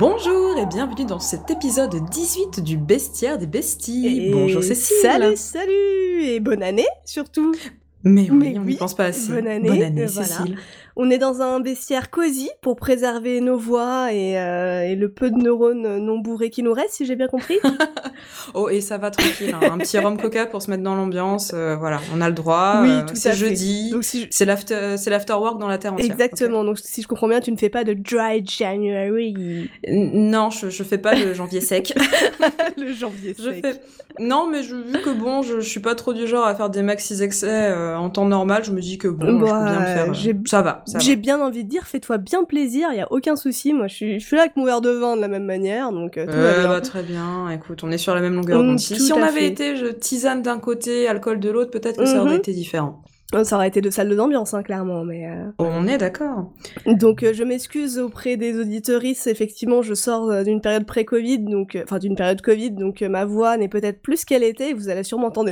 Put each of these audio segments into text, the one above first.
Bonjour et bienvenue dans cet épisode 18 du Bestiaire des Besties. Et Bonjour Cécile. Salut, salut Et bonne année surtout Mais oui, Mais on n'y oui, pense pas assez. bonne année, Bonne année euh, voilà. On est dans un bestiaire cosy pour préserver nos voix et, euh, et le peu de neurones non bourrés qui nous restent, si j'ai bien compris. Oh et ça va tranquille, hein. un petit rhum coca pour se mettre dans l'ambiance. euh, voilà, on a le droit. Oui, euh, tout c'est jeudi. Si je- C'est l'after, c'est l'afterwork dans la terre entière. Exactement, donc si je comprends bien, tu ne fais pas de dry January. Non, je, je fais pas le janvier sec. le janvier Je sec. fais... Non, mais je, vu que bon, je, je suis pas trop du genre à faire des maxis excès euh, en temps normal, je me dis que bon, je peux Bah, bien me faire. euh, j'ai- Ça va, va. J'ai bien envie de dire, fais-toi bien plaisir, il y a aucun souci. Moi, je suis, je suis là avec mon verre de vin de la même manière, donc euh, tout va Euh, bien. bah, très bien, écoute, on est sur la même longueur d'onde. Si, on avait fait. été je, tisane d'un côté, alcool de l'autre, peut-être que ça aurait Mhm. été différent. Euh, Ça aurait été de salle d'ambiance, hein, clairement, mais. euh, On est d'accord. Donc euh, je m'excuse auprès des auditoristes, effectivement je sors euh, d'une période pré-Covid, donc euh, enfin d'une période Covid, donc ma voix n'est peut-être plus qu'elle était, vous allez sûrement entendre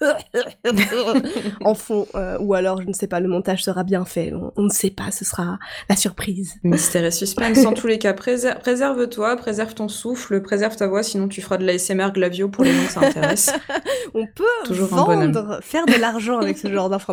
en fond, ou alors je ne sais pas, le montage sera bien fait, on, on ne sait pas, ce sera la surprise. Mystère et suspense, en tous les cas, préser- préserve-toi, préserve ton souffle, préserve ta voix, sinon tu feras de l'ASMR Glavio pour les gens que ça intéresse. On peut Toujours vendre, faire de l'argent avec ce genre d'informations.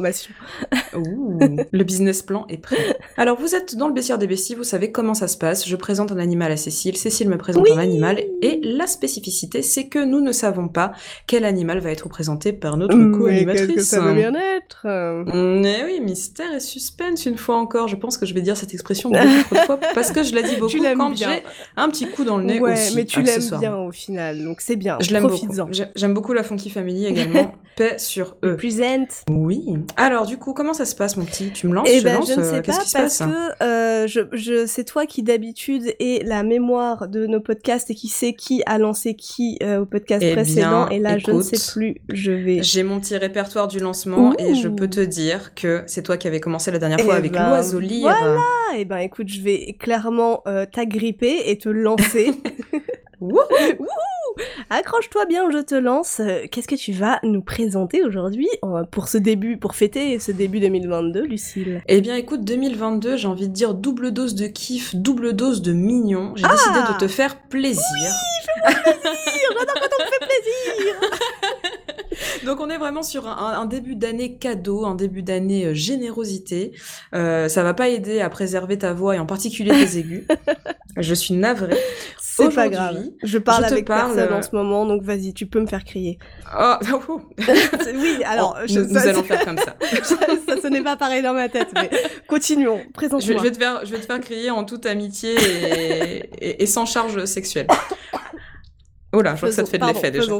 Ouh, le business plan est prêt. Alors, vous êtes dans le baissière des besties, vous savez comment ça se passe. Je présente un animal à Cécile, Cécile me présente Oui. un animal, et la spécificité, c'est que nous ne savons pas quel animal va être présenté par notre co-animatrice. qu'est-ce que ça veut bien être? Mais oui, mystère et suspense une fois encore. Je pense que je vais dire cette expression beaucoup trop de fois parce que je la dis beaucoup Tu l'aimes quand bien. j'ai un petit coup dans le nez Ouais, aussi. mais tu l'aimes bien au final, donc c'est bien, Je l'aime beaucoup. J'aime beaucoup la Funky Family également. Paix sur eux. Present. Oui. Alors du coup, comment ça se passe, mon petit? Tu me lances Eh je ben, lance, je ne euh, sais pas parce que euh, je, je, c'est toi qui d'habitude est la mémoire de nos podcasts et qui sait qui a lancé qui euh, au podcast Eh précédent. bien, et là, je ne sais plus. Je vais. J'ai mon petit répertoire du lancement et je peux te dire que c'est toi qui avais commencé la dernière Eh fois avec ben, l'oiseau lire. voilà. Et ben, écoute, je vais clairement euh, t'agripper et te lancer. Wouhou Accroche-toi bien, je te lance. Euh, Qu'est-ce que tu vas nous présenter aujourd'hui euh, pour ce début, pour fêter ce début 2022, Lucille? Eh bien, écoute, 2022, j'ai envie de dire double dose de kiff, double dose de mignon. J'ai décidé de te faire plaisir. Donc, on est vraiment sur un, un début d'année cadeau, un début d'année euh, générosité. Euh, ça va pas aider à préserver ta voix et en particulier tes aigus. Je suis navrée. C'est pas grave. Je parle je avec parle, personne euh, en ce moment, donc vas-y, tu peux me faire crier. Oh, oh, oui, alors, oh, je- nous, nous allons faire comme ça. ça, ça sonnait pas pareil dans ma tête, mais continuons. Je vais, Présente-moi. je vais te faire, je vais te faire crier en toute amitié et, et- et sans charge sexuelle. Oh là, je vois que ça te fait de l'effet déjà.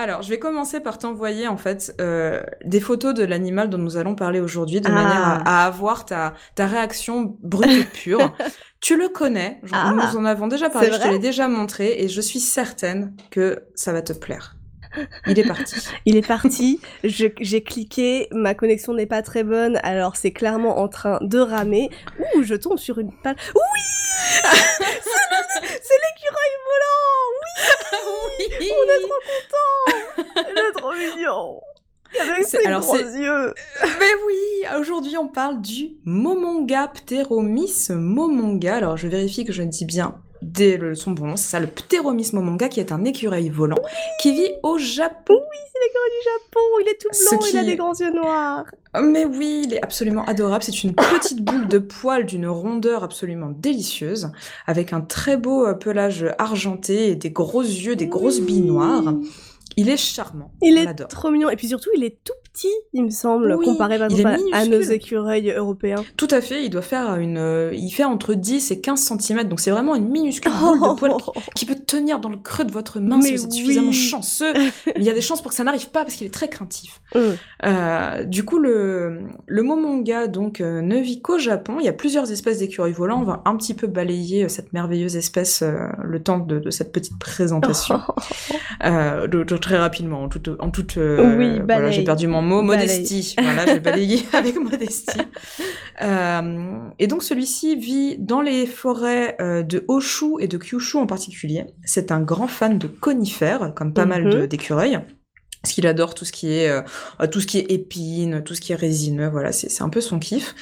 Alors, je vais commencer par t'envoyer en fait euh, des photos de l'animal dont nous allons parler aujourd'hui, de Ah. manière à, à avoir ta, ta réaction brute et pure. tu le connais, Ah. nous en avons déjà parlé, je te l'ai déjà montré et je suis certaine que ça va te plaire. Il est parti. Il est parti, j'ai cliqué, ma connexion n'est pas très bonne, alors c'est clairement en train de ramer. Ouh, je tombe sur une page. Oui C'est l'écureuil volant oui. On est trop contents Il est trop mignon Avec ses alors, gros yeux Mais oui, aujourd'hui on parle du Momonga Pteromis momonga. Alors je vérifie que je dis bien dès le son bon c'est ça le Pteromis momonga qui est un écureuil volant qui vit au Japon. C'est l'écureuil du Japon, il est tout blanc, il a des grands yeux noirs Mais oui, il est absolument adorable. C'est une petite boule de poils d'une rondeur absolument délicieuse, avec un très beau pelage argenté et des gros yeux, des grosses billes noires. Il est charmant. Il est trop mignon. Et puis surtout, il est tout petit, il me semble, Oui, comparé par exemple à, à nos écureuils européens. Tout à fait, il doit faire une, euh, il fait entre 10 et 15 cm, donc c'est vraiment une minuscule boule de poils qui, qui peut tenir dans le creux de votre main si Mais vous êtes suffisamment oui. chanceux. Mais il y a des chances pour que ça n'arrive pas parce qu'il est très craintif. Hum. Euh, du coup, le, le momonga donc euh, ne vit qu'au Japon. Il y a plusieurs espèces d'écureuils volants. On va un petit peu balayer cette merveilleuse espèce le temps de, de cette petite présentation. De- de- très rapidement, en toute, en toute Oui, voilà, j'ai perdu mon mot, modestie. voilà, je vais balayer avec modestie. Euh, et donc celui-ci vit dans les forêts euh, de Hoshu et de Kyushu en particulier. C'est un grand fan de conifères, comme pas mal Mhm. d'écureuils. Parce qu'il adore tout ce qui est euh, tout ce qui est épines, tout ce qui est résineux, voilà, c'est c'est un peu son kiff.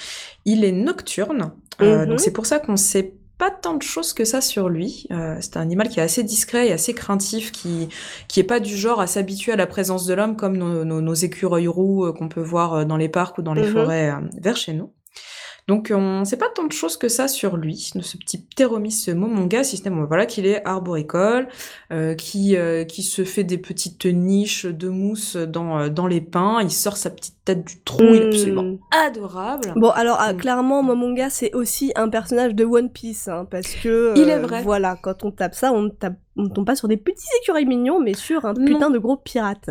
Il est nocturne, euh, Mhm. donc c'est pour ça qu'on sait pas tant de choses que ça sur lui. Euh, c'est un animal qui est assez discret et assez craintif, qui qui est pas du genre à s'habituer à la présence de l'homme comme nos, nos, écureuils roux euh, qu'on peut voir euh, dans les parcs ou dans les mm-hmm. forêts vers chez nous. Donc on sait pas tant de choses que ça sur lui, ce petit Pteromis momonga, si ce n'est voilà qu'il est arboricole, euh, qui euh, qui se fait des petites niches de mousse dans dans les pins, il sort sa petite tête du trou, il est absolument hmm. adorable. Bon alors ah, clairement Momonga c'est aussi un personnage de One Piece hein, parce que il est vrai. Voilà, quand on tape ça, on tape on ne tombe pas sur des petits écureuils mignons, mais sur un putain de gros pirate.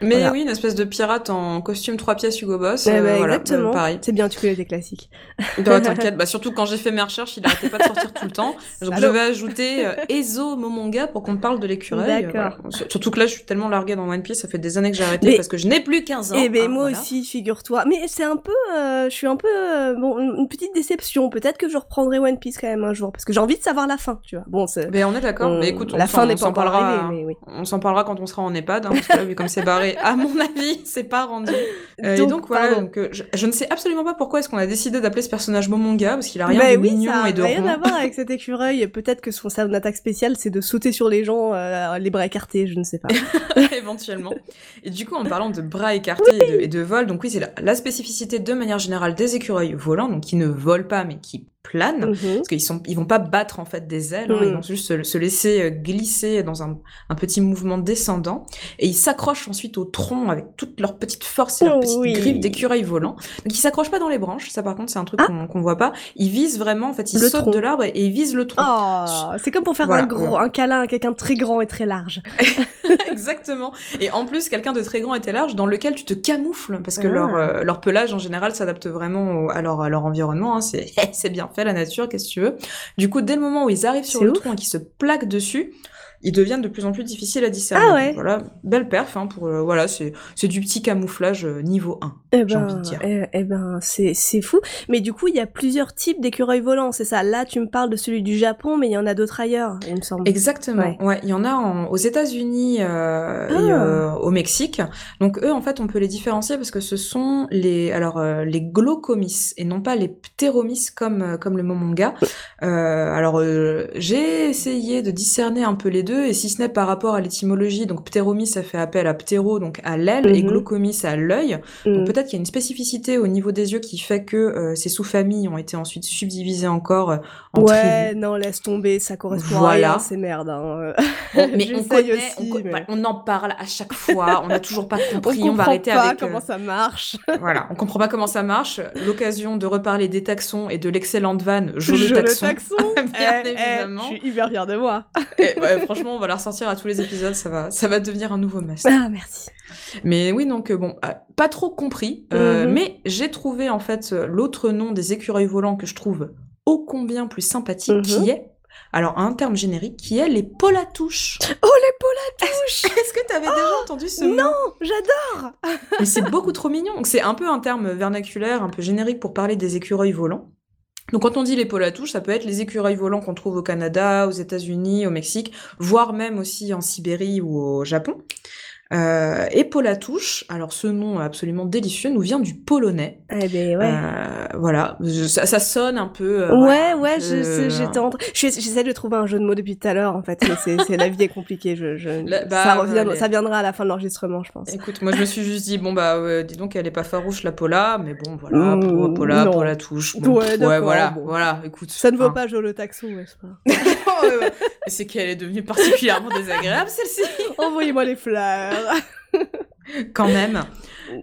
Mais oui, une espèce de pirate en costume trois pièces Hugo Boss. Eh ben, exactement. pareil. C'est bien, tu connais tes classiques. T'inquiète, bah, surtout quand j'ai fait mes recherches, il arrêtait pas de sortir tout le temps. Donc je vais ajouter euh, Ezo Momonga pour qu'on parle de l'écureuil. D'accord. Surtout que là, je suis tellement larguée dans One Piece, ça fait des années que j'ai arrêté parce que je n'ai plus 15 ans. Eh ben moi aussi, figure-toi. Mais c'est un peu, euh, je suis un peu, euh, bon, une petite déception. Peut-être que je reprendrai One Piece quand même un jour parce que j'ai envie de savoir la fin, tu vois. Bon, mais ben, on est d'accord. Mais écoute, la fin n'est pas encore on s'en parlera quand on sera en EHPAD, hein, parce que là, vu comme c'est barré, à mon avis, c'est pas rendu. Euh, et donc voilà, donc, euh, je, ne sais absolument pas pourquoi est-ce qu'on a décidé d'appeler ce personnage Momonga, parce qu'il a rien de mignon et de rien à voir avec cet écureuil. Peut-être que son, son attaque spéciale, c'est de sauter sur les gens, les bras écartés, je ne sais pas. Éventuellement. Et du coup, en parlant de bras écartés et, de, vol, donc oui, c'est la, spécificité de manière générale des écureuils volants, donc qui ne volent pas, mais qui plane, mhm. parce qu'ils sont, ils vont pas battre en fait des ailes, hein, ils mhm. vont juste se, laisser euh, glisser dans un, un, petit mouvement descendant, et ils s'accrochent ensuite au tronc avec toute leur petite force et leur petite griffe d'écureuil volant. Donc ils s'accrochent pas dans les branches, ça par contre c'est un truc ah. qu'on voit pas. Ils visent vraiment, en fait, ils sautent de l'arbre et, ils visent le tronc. Oh, c'est comme pour faire un gros, un câlin à quelqu'un de très grand et très large. Exactement. Et en plus quelqu'un de très grand et très large dans lequel tu te camoufles, parce que leur, ah. euh, leur pelage en général s'adapte vraiment à leur, à leur environnement. Hein. C'est, bien la nature, qu'est-ce que tu veux. Du coup, dès le moment où ils arrivent sur le tronc et qu'ils se plaquent dessus, ils deviennent de plus en plus difficiles à discerner. Ah ouais. voilà, belle perf, hein, pour, euh, voilà, c'est, c'est du petit camouflage euh, niveau 1, eh j'ai envie de ben, dire. Eh, eh, ben, c'est, c'est fou. Mais du coup, il y a plusieurs types d'écureuils volants, c'est ça. Là, tu me parles de celui du Japon, mais il y en a d'autres ailleurs, il me semble. Exactement. Ouais, il y en a aux États-Unis euh, et ah. au Mexique. Donc eux, en fait, on peut les différencier parce que ce sont les, alors les glaucomis et non pas les pteromis comme comme le momonga. alors j'ai essayé de discerner un peu les deux et si ce n'est par rapport à l'étymologie, donc ptéromis, ça fait appel à ptéro, donc à l'aile, et mhm. glaucomis à l'œil. Donc mhm. peut-être qu'il y a une spécificité au niveau des yeux qui fait que euh, ces sous-familles ont été ensuite subdivisées encore euh, en Ouais, non, laisse tomber, ça correspond à rien, c'est merde. Hein. mais on connaît, on, en parle à chaque fois, on n'a toujours pas compris, on, va arrêter pas avec... comment euh, ça marche. voilà, on comprend pas comment ça marche. L'occasion de reparler des taxons et de l'excellente vanne Je le taxon. bien eh, eh, évidemment. je suis hyper fière de moi. Franchement, on va la ressortir à tous les épisodes, ça va, ça va devenir un nouveau must. Ah, merci. Mais oui, donc euh, bon, euh, pas trop compris, euh, mhm. mais j'ai trouvé en fait l'autre nom des écureuils volants que je trouve ô combien plus sympathique, qui mhm. est alors, un terme générique qui est les polatouches. Oh, les polatouches Est-ce que tu avais déjà oh, entendu ce mot Non, j'adore Mais c'est beaucoup trop mignon. Donc, c'est un peu un terme vernaculaire, un peu générique pour parler des écureuils volants. Donc quand on dit les polatouches, ça peut être les écureuils volants qu'on trouve au Canada, aux États-Unis, au Mexique, voire même aussi en Sibérie ou au Japon. Euh, et Polatouche, alors ce nom absolument délicieux, nous vient du polonais. Eh ben ouais. Euh, voilà, ça, ça, sonne un peu. Euh, ouais, ouais, je, en J'essaie de trouver un jeu de mots depuis tout à l'heure, en fait, mais c'est, la vie est compliquée. Je, je... Bah, ça, revient, ça viendra à la fin de l'enregistrement, je pense. Écoute, moi je me suis juste dit, bon bah, dis donc, elle est pas farouche la Pola, mais bon, voilà, mmh, Pola, Polatouche. ouais, ouais, voilà, voilà, écoute. Ça ne vaut hein. pas Jo le taxon, n'est-ce pas? C'est qu'elle est devenue particulièrement désagréable, celle-ci. Envoyez-moi les fleurs. Quand même.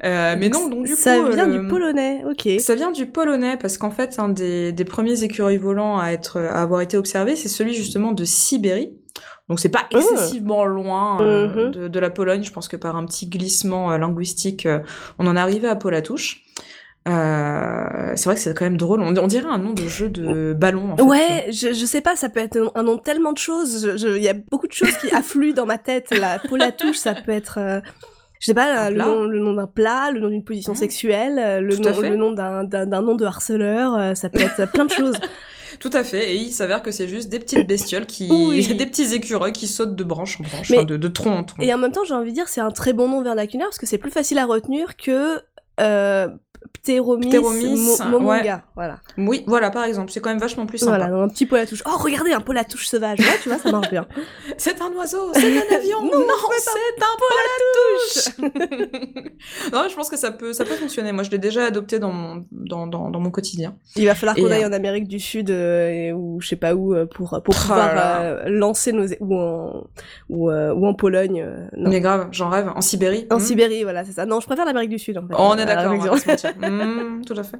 Euh, mais non, donc du coup. Ça vient du polonais, ok. Ça vient du polonais parce qu'en fait, un des, des, premiers écureuils volants à, être, à avoir été observé, c'est celui justement de Sibérie. Donc c'est pas ah. excessivement loin euh, mhm. de, la Pologne. Je pense que par un petit glissement euh, linguistique, on en arrivait à Polatouche. Euh, c'est vrai que c'est quand même drôle. On, dirait un nom de jeu de ballon. En fait. Ouais, je, je sais pas, ça peut être un nom tellement de choses. Il y a beaucoup de choses qui affluent dans ma tête. La touche, ça peut être. Euh, je sais pas, le nom, le nom d'un plat, le nom d'une position mmh. sexuelle, euh, le nom, le nom d'un nom de harceleur, ça peut être plein de choses. Tout à fait, et il s'avère que c'est juste des petites bestioles qui, des petits écureuils qui sautent de branche en branche, de, de tronc en tronc. Et en même temps, j'ai envie de dire, c'est un très bon nom vernaculaire parce que c'est plus facile à retenir que euh, Pteromis, Pteromis, mo- momonga, voilà. Oui, voilà, par exemple, c'est quand même vachement plus sympa. Voilà, un petit pot à touche. Oh, regardez, un pot à touche sauvage. Ouais, tu vois, ça marche bien. C'est un oiseau, c'est un avion, non, c'est un pot à touche. non, je pense que ça peut, ça peut fonctionner. Moi, je l'ai déjà adopté dans mon, dans, dans, dans mon quotidien. Il va falloir qu'on aille euh, en Amérique du Sud euh, ou je sais pas où euh, pour pour Oh pouvoir euh, lancer nos ou en ou, ou en Pologne. non. Mais grave, j'en rêve. En Sibérie. En hmm. Sibérie, voilà, c'est ça. Non, je préfère l'Amérique du Sud en fait. Oh, on est d'accord, Hmm, tout à fait.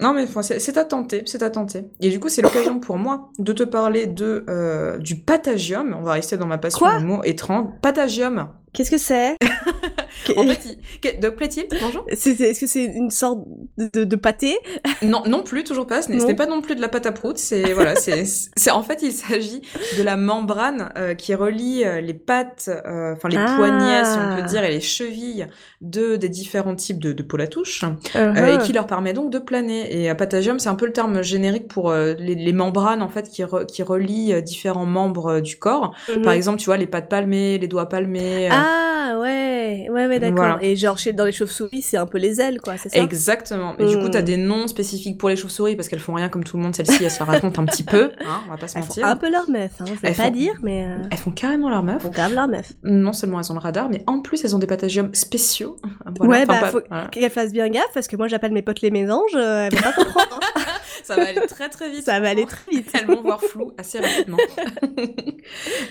Non, mais c'est c'est à tenter, c'est à tenter. Et du coup, c'est l'occasion pour moi de te parler de euh, du patagium. On va rester dans ma passion Quoi? du mot étrange. Patagium. Qu'est-ce que c'est En fait, il- que- de plaît-il Bonjour. Est-ce que c'est une sorte de, pâté Non, non plus, toujours pas. Ce n'est pas non plus de la pâte à prout. C'est voilà, c'est en fait il s'agit de la membrane euh, qui relie euh, les pattes, euh, enfin les Ah. poignets, si on peut dire, et les chevilles de des différents types de, de peau à touche, Uh-huh. euh, et qui leur permet donc de planer. Et patagium, c'est un peu le terme générique pour les, les membranes en fait qui re- qui relient différents membres du corps. Mhm. Par exemple, tu vois les pattes palmées, les doigts palmés. Ah ouais, ouais, ouais, d'accord. Voilà. Et genre chez, dans les chauves-souris, c'est un peu les ailes, quoi, c'est ça? Exactement. Et du coup, t'as des noms spécifiques pour les chauves-souris parce qu'elles font rien comme tout le monde. Celle-ci, elle se la raconte un petit peu. Hein, on va pas se Elles font un peu leur meuf, hein, je vais Elles pas font- dire, mais euh, Elles font carrément leur meuf. elles font grave leur meuf. Non seulement elles ont le radar, mais en plus elles ont des patagiums spéciaux. Voilà. Ouais, Enfin, bah, pas- faut voilà. qu'elles fassent bien gaffe, parce que moi j'appelle mes potes les mésanges, euh, elles vont pas comprendre. Ça va aller très très vite. ça va aller très vite. Elles vont voir flou assez rapidement.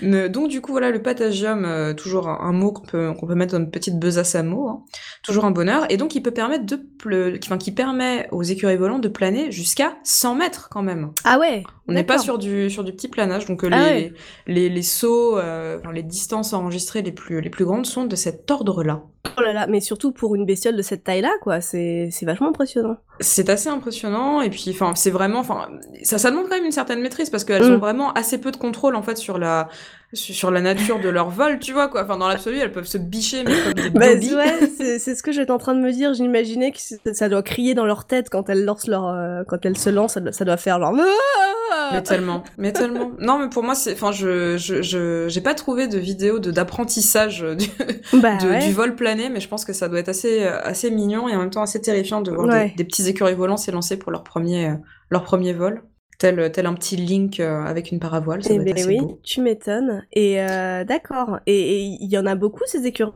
Donc du coup voilà le patagium, euh, toujours un, un mot qu'on peut mettre dans une petite besace à mots, hein. toujours un bonheur. Et donc il peut permettre de, enfin qui permet aux écureuils volants de planer jusqu'à 100 mètres quand même. Ah ouais On n'est pas sur du sur du petit planage, donc euh, les, Ah ouais. les, les les sauts, euh, les distances enregistrées les plus les plus grandes sont de cet ordre-là. Oh là là, mais surtout pour une bestiole de cette taille-là, quoi, c'est c'est vachement impressionnant. C'est assez impressionnant et puis enfin c'est vraiment enfin ça ça demande quand même une certaine maîtrise parce qu'elles Mm. ont vraiment assez peu de contrôle en fait sur la sur la nature de leur vol, tu vois quoi. Enfin dans l'absolu, elles peuvent se bicher mais comme des Bah, ouais, c'est c'est ce que j'étais en train de me dire. J'imaginais que ça doit crier dans leur tête quand elles lancent leur, euh, quand elles se lancent, ça doit, ça doit faire genre. Mais tellement, mais tellement. Non, mais pour moi, c'est, enfin, je, je, je, j'ai pas trouvé de vidéo de d'apprentissage du, Bah de- ouais. du vol plané, mais je pense que ça doit être assez, assez mignon et en même temps assez terrifiant de voir Ouais. des, des petits écureuils volants s'élancer pour leur premier, leur premier vol, tel, tel un petit Link euh, avec une paravoile. Ça Eh ben assez oui, beau. tu m'étonnes. Et euh, d'accord. Et il y en a beaucoup ces écureuils?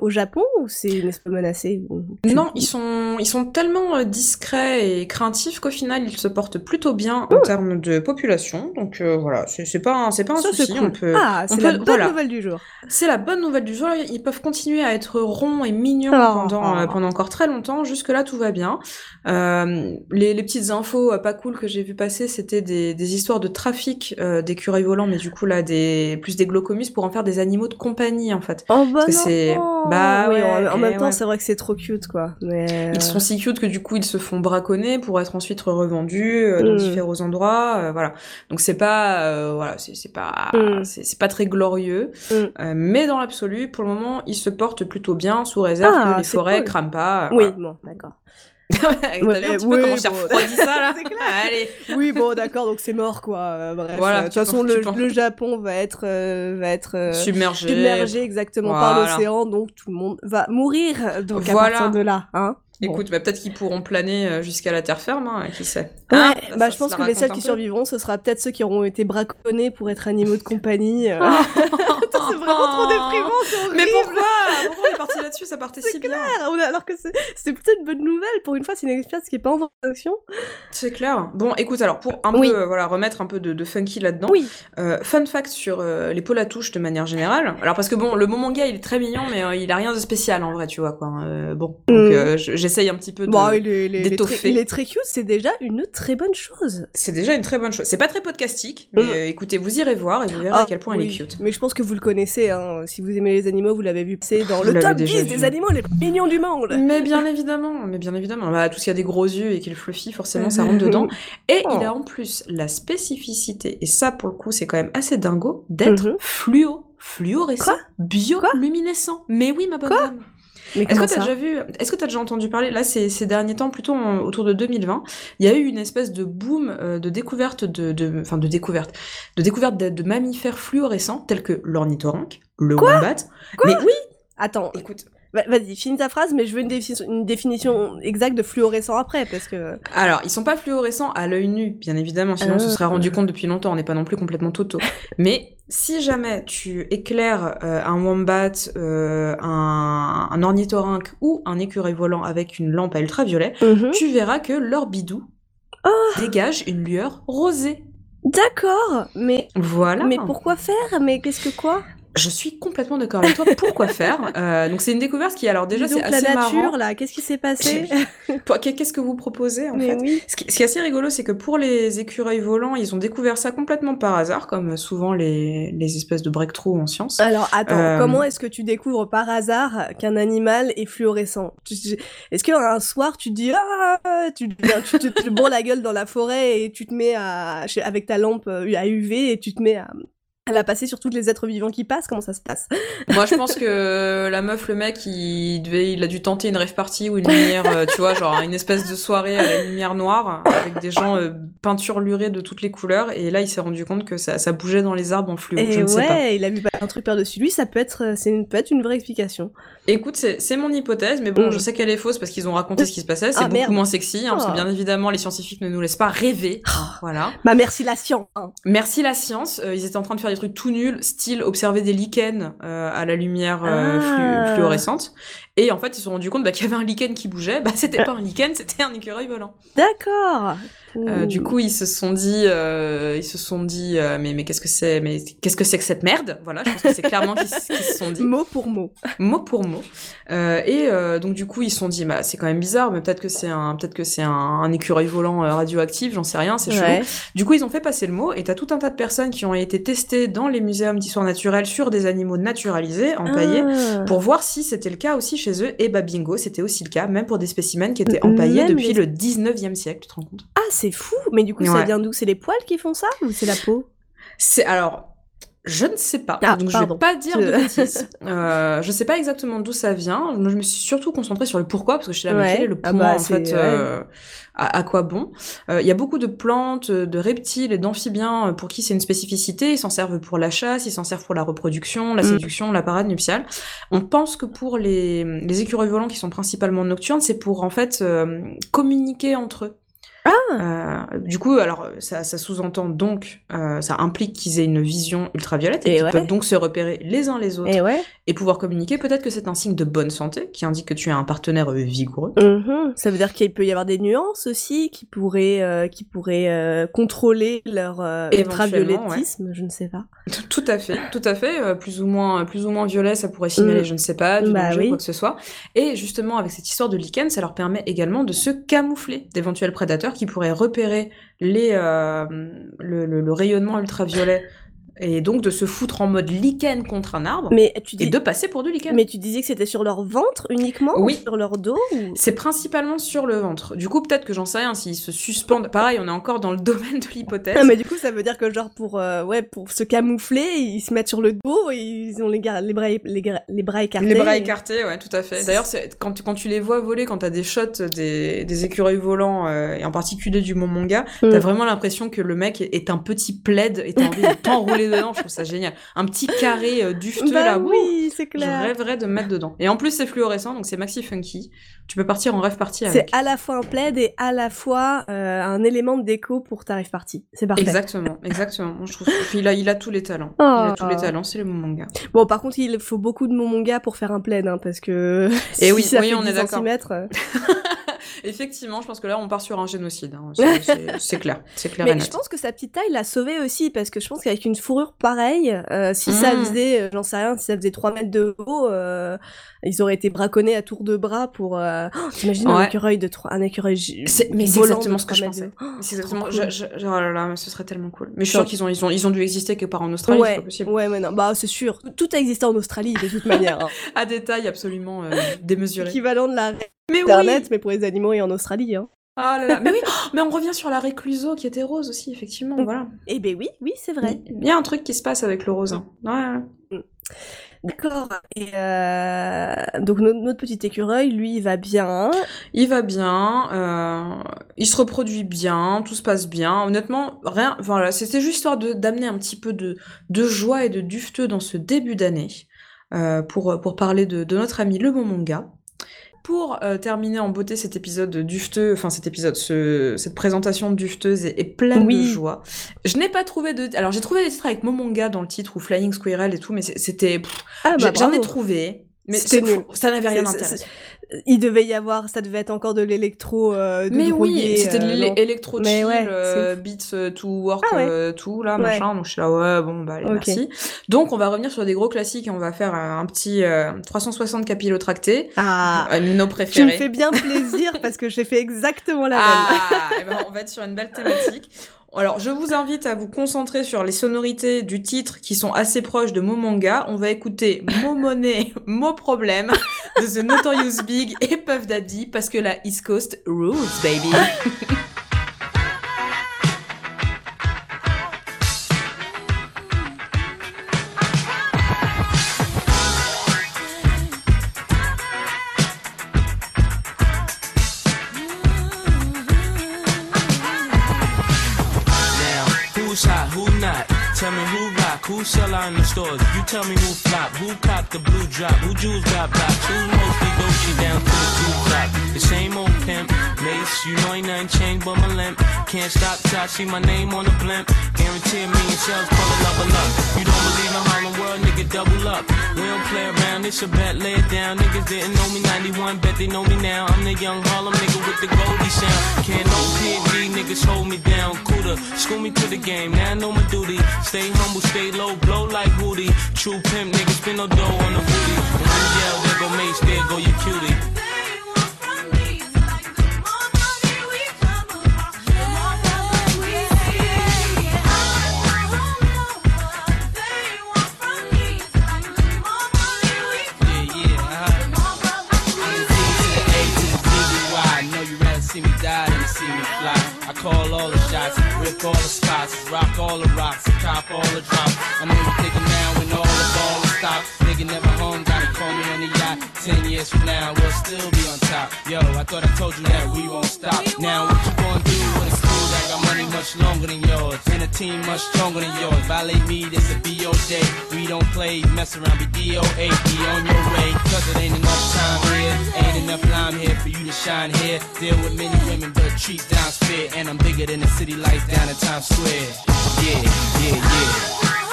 Au Japon ou c'est une espèce menacée ou- Non, ils sont, ils sont tellement euh, discrets et craintifs qu'au final, ils se portent plutôt bien en termes de population. Donc euh, voilà, c'est pas, un- pas un Ça, souci. cool. On peut, Ah, c'est la bonne voilà. nouvelle du jour. C'est la bonne nouvelle du jour. Ils peuvent continuer à être ronds et mignons Oh. pendant, euh, pendant encore très longtemps. Jusque-là, tout va bien. Euh, les, les petites infos euh, pas cool que j'ai vu passer, c'était des, des histoires de trafic euh, d'écureuils volants, mais du coup, là, des, plus des glaucomus pour en faire des animaux de compagnie, en fait. Oh bah que c'est- non. bah oui, ouais, en, en même temps, ouais. c'est vrai que c'est trop cute, quoi. Mais Ils sont si cute que du coup, ils se font braconner pour être ensuite revendus euh, dans Mm. différents endroits. euh, voilà. Donc, c'est pas, euh, voilà, c'est pas, Mm. c'est pas très glorieux. Mm. Euh, mais dans l'absolu, pour le moment, ils se portent plutôt bien, sous réserve Ah, que les forêts cool. crament pas. oui, bon, d'accord. Voilà. T'as vu un Ouais, petit peu oui, comment j'ai bon. refroidi ça là C'est clair. Allez. Oui, bon, d'accord, donc c'est mort, quoi. Euh, bref, Voilà, euh, de toute façon, le, le Japon va être, euh, va être euh, Submergé. submergé exactement par l'océan, donc tout le monde va mourir. Donc à Voilà. partir de là, hein. Bon. Écoute, bah, peut-être qu'ils pourront planer jusqu'à la terre ferme, hein, qui sait. Ouais, Hein bah ça je pense se que les seuls qui survivront, ce sera peut-être ceux qui auront été braconnés pour être animaux de compagnie. euh. C'est vraiment trop déprimant, c'est. Mais pourquoi Pourquoi on est parti là-dessus Ça partait si bien. A- Alors que c'est peut-être une bonne nouvelle. Pour une fois, c'est une expérience qui est pas en fonction. C'est clair. Bon, écoute, alors pour un Oui. peu, euh, voilà, remettre un peu de, de funky là-dedans. Oui. Euh, fun fact sur euh, les pôles à touche de manière générale. Alors parce que bon, le moment gars, il est très mignon, mais euh, il a rien de spécial en vrai, tu vois quoi. Euh, bon, donc Mm. je- j'essaye un petit peu de. Bon, il est, est- très, il est très cute, c'est déjà une très bonne chose. C'est déjà une très bonne chose. C'est pas très podcastique, mais Mm. euh, écoutez, vous irez voir et vous verrez Ah, à quel point oui. il est cute. Mais je pense que vous le connaissez, hein. si vous aimez les animaux, vous l'avez vu passer dans le top déjà 10 vu. des animaux les plus mignons du monde. Mais bien évidemment, mais bien évidemment. Bah, tout ce qui a des gros yeux et qui est le fluffy, forcément, ça rentre dedans. Et Oh. il a en plus la spécificité, et ça pour le coup, c'est quand même assez dingo, d'être Mhm. fluo, fluorescent, bioluminescent. Mais oui, ma bonne dame. Est-ce que t'as ça déjà vu, est-ce que t'as déjà entendu parler, là, ces, ces derniers temps, plutôt en- autour de 2020, il y a eu une espèce de boom euh, de découverte de, de, enfin, de découverte, de découverte de, de mammifères fluorescents tels que l'ornithorynque, le wombat. Quoi Mais oui, Attends, écoute, Bah, vas-y, finis ta phrase, mais je veux une, une, définition exacte de fluorescent après, parce que... Alors, ils sont pas fluorescents à l'œil nu, bien évidemment, sinon on se serait rendu compte depuis longtemps, on n'est pas non plus complètement totaux. mais si jamais tu éclaires euh, un wombat, euh, un, un, ornithorynque ou un écureuil volant avec une lampe à ultraviolet, mhm. tu verras que leur bidou oh. dégage une lueur rosée. D'accord, mais voilà. Mais pourquoi faire? Mais qu'est-ce que quoi? Je suis complètement d'accord avec toi. Pourquoi faire? Euh, Donc c'est une découverte qui, alors déjà, c'est assez la nature, là, qu'est-ce qui s'est passé? Qu'est-ce que vous proposez en fait? ce, qui, est assez rigolo, c'est que pour les écureuils volants, ils ont découvert ça complètement par hasard, comme souvent les, les espèces de breakthrough en science. Alors attends, euh, comment est-ce que tu découvres par hasard qu'un animal est fluorescent? Est-ce qu'un soir tu te dis ah, tu, tu, te, te la gueule dans la forêt et tu te mets à avec ta lampe euh, à UV et tu te mets à elle a passé sur tous les êtres vivants qui passent, comment ça se passe? Moi je pense que la meuf, le mec, il devait, il a dû tenter une rêve party ou une lumière, euh, tu vois, genre une espèce de soirée à la lumière noire, avec des gens euh, peinturlurés de toutes les couleurs, et là il s'est rendu compte que ça, ça bougeait dans les arbres en fluo, et je ne sais pas. il a vu un truc par-dessus lui, ça peut être, euh, c'est une, peut être une vraie explication. Écoute, c'est mon hypothèse, mais bon, mm. je sais qu'elle est fausse parce qu'ils ont raconté ce qui se passait, c'est ah, beaucoup moins sexy, hein, parce que oh. bien évidemment les scientifiques ne nous laissent pas rêver, hein, voilà. Bah merci la science hein. Merci la science, ils étaient en train de faire des trucs tout nuls, style observer des lichens euh, à la lumière euh, ah. fluorescente. Et en fait, ils se sont rendus compte bah, qu'il y avait un lichen qui bougeait. Bah, c'était pas un lichen, c'était un écureuil volant. D'accord. Euh, du coup, ils se sont dit, euh, ils se sont dit, euh, mais mais qu'est-ce que c'est, mais qu'est-ce que c'est que cette merde? Voilà, je pense que c'est clairement qu'ils se sont dit. Mot pour mot. Mot pour mot. Et donc du coup, ils se sont dit, bah c'est quand même bizarre, mais peut-être que c'est un, peut-être que c'est un, un, écureuil volant radioactif, j'en sais rien, c'est ouais. Du coup, ils ont fait passer le mot, et t'as tout un tas de personnes qui ont été testées dans les muséums d'histoire naturelle sur des animaux naturalisés, empaillés, ah. pour voir si c'était le cas aussi chez eux. Et bah bingo, c'était aussi le cas, même pour des spécimens qui étaient empaillés depuis le 19e siècle, tu te rends compte? Ah, c'est fou Mais du coup, ça vient d'où? C'est les poils qui font ça ou c'est la peau? C'est alors. Je ne sais pas, ah, donc je vais pas dire de bêtises. euh, je sais pas exactement d'où ça vient. je me suis surtout concentrée sur le pourquoi parce que je suis là, mais le ah point bah, en fait euh, à, quoi bon euh, Il y a beaucoup de plantes, de reptiles et d'amphibiens euh, pour qui c'est une spécificité. Ils s'en servent pour la chasse, ils s'en servent pour la reproduction, la mm. séduction, la parade nuptiale. On pense que pour les, les écureuils volants qui sont principalement nocturnes, c'est pour en fait communiquer entre eux. Ah. Euh, du coup, alors ça, ça sous-entend donc, euh, ça implique qu'ils aient une vision ultraviolette et, et qu'ils peuvent donc se repérer les uns les autres et, ouais. et pouvoir communiquer. Peut-être que c'est un signe de bonne santé qui indique que tu es un partenaire euh, vigoureux. Mm-hmm. Ça veut dire qu'il peut y avoir des nuances aussi qui pourraient, euh, qui pourraient euh, contrôler leur ultraviolettisme, je ne sais pas. Tout à fait, tout à fait. plus ou moins, plus ou moins violet, ça pourrait signaler, mm. je ne sais pas, du bah, danger, oui. quoi que ce soit. Et justement, avec cette histoire de lichen, ça leur permet également de se camoufler d'éventuels prédateurs qui pourraient repérer euh, le, rayonnement ultraviolet et donc de se foutre en mode lichen contre un arbre mais tu dis... et de passer pour du lichen. Mais tu disais que c'était sur leur ventre uniquement Oui. Ou sur leur dos ou... C'est principalement sur le ventre. Du coup, peut-être que j'en sais rien, s'ils se suspendent... Pareil, on est encore dans le domaine de l'hypothèse. Ah, mais du coup, ça veut dire que genre pour, euh, ouais, pour se camoufler, ils se mettent sur le dos et ils ont les, les, bras, les, les bras écartés. Les bras écartés, ouais, tout à fait. D'ailleurs, quand tu, quand tu les vois voler, quand t'as des shots des, des écureuils volants, euh, et en particulier du Mont Manga, mm. t'as vraiment l'impression que le mec est un petit plaid et t'as envie de t'enrouler dedans. Je trouve ça génial un petit carré euh, dufteux bah là. Oui, c'est clair. Je rêverais de me mettre dedans. Et en plus, c'est fluorescent, donc c'est maxi funky. Tu peux partir en rêve party avec. C'est à la fois un plaid et à la fois euh, un élément de déco pour ta rêve party. C'est parfait. Exactement, exactement. je trouve il a, il a tous les talents. Oh. Il a tous les talents, c'est le manga. Bon, par contre, il faut beaucoup de manga pour faire un plaid, hein, parce que. Et si oui, ça oui, fait on 10 est d'accord. Effectivement, je pense que là, on part sur un génocide. Hein. C'est clair, c'est clair. Mais je pense que sa petite taille l'a sauvé aussi, parce que je pense qu'avec une fourrure pareille, euh, si mmh. ça faisait, euh, j'en sais rien, si ça faisait 3 mètres de haut, euh, ils auraient été braconnés à tour de bras pour. Euh... Oh, T'imagines ouais. un écureuil de 3, un écureuil. Mais c'est exactement ce que je pensais. Oh, c'est exactement. Je, je, oh là là, ce serait tellement cool. Mais je suis sûre qu'ils ont, ils ont, ils ont dû exister que par en Australie, ouais, c'est pas possible. Ouais, mais non, bah c'est sûr. Tout a existé en Australie de toute manière. Hein. à des tailles absolument démesurées. Équivalent de la mais Internet, oui. mais pour les animaux et en Australie. Hein. Ah là là, mais oui, mais on revient sur la récluso qui était rose aussi, effectivement, voilà. Eh ben oui, oui, c'est vrai. Il y a un truc qui se passe avec le rose. Hein. Ouais. D'accord. Et euh... donc notre, petit écureuil, lui, il va bien. Il va bien. Euh... Il se reproduit bien. Tout se passe bien. Honnêtement, rien. Voilà, c'était juste histoire de d'amener un petit peu de de joie et de dufteux dans ce début d'année. pour, pour parler de, de notre ami Le Bon Manga. Pour euh, terminer en beauté cet épisode dufteux, enfin cet épisode, ce, cette présentation dufteuse et, pleine de joie, je n'ai pas trouvé de... Alors j'ai trouvé des titres avec Momonga dans le titre ou Flying Squirrel et tout, mais c'était... Ah bah J'en ai trouvé, mais ça n'avait rien d'intéressant il devait y avoir, ça devait être encore de l'électro. Euh, mais oui, c'était de euh, l'électro chill, ouais, euh, beats euh, to work, ah tout là, machin. Donc je suis là, ouais, bon, bah allez, merci. Donc on va revenir sur des gros classiques et on va faire un, petit 360 capillotracté. Ah, nos préférés. Tu me fais bien plaisir parce que j'ai fait exactement la même. Ah, et ben, on va être sur une belle thématique. Alors, je vous invite à vous concentrer sur les sonorités du titre qui sont assez proches de Mo Manga. On va écouter Mo Money, Mo Problème de The Notorious Big et Puff Daddy parce que la East Coast rules, baby. Who sell out in the stores? You tell me who flop, who cop the blue drop, who jewels got blocks, who's mostly Dolce down to the two drop. The same old pimp, mace, you know ain't nothing changed but my limp. Can't stop till I see my name on the blimp. Guarantee a million sales, pull a level up. You don't believe in Harlem World, nigga, double up. We don't play around, it's a bet, lay it down. Niggas didn't know me 91, bet they know me now. I'm the young Harlem nigga with the Goldie sound. Can't no PD, niggas hold me down. Cooler, school me to the game, now I know my duty. Stay humble, stay low, blow like Woody. True pimp, niggas spin no dough on the booty. When you yell, there go Mace, there go your cutie. call all the shots, rip all the spots, rock all the all the drops. I'm only thinking now when all the ball is stopped. Nigga never home, gotta call me on the yacht. Ten years from now, we'll still be on top. Yo, I thought I told you that we won't stop. Now what you gonna do when it's cool? I got money much longer than yours, and a team much stronger than yours. Violate me, this a BO day. We don't play, mess around, be DOA, be on your way. Cause it ain't enough time here, ain't enough lime here for you to shine here. Deal with many women, but treat down spit, and I'm bigger than the city lights down in Times Square. Yeah, yeah, yeah.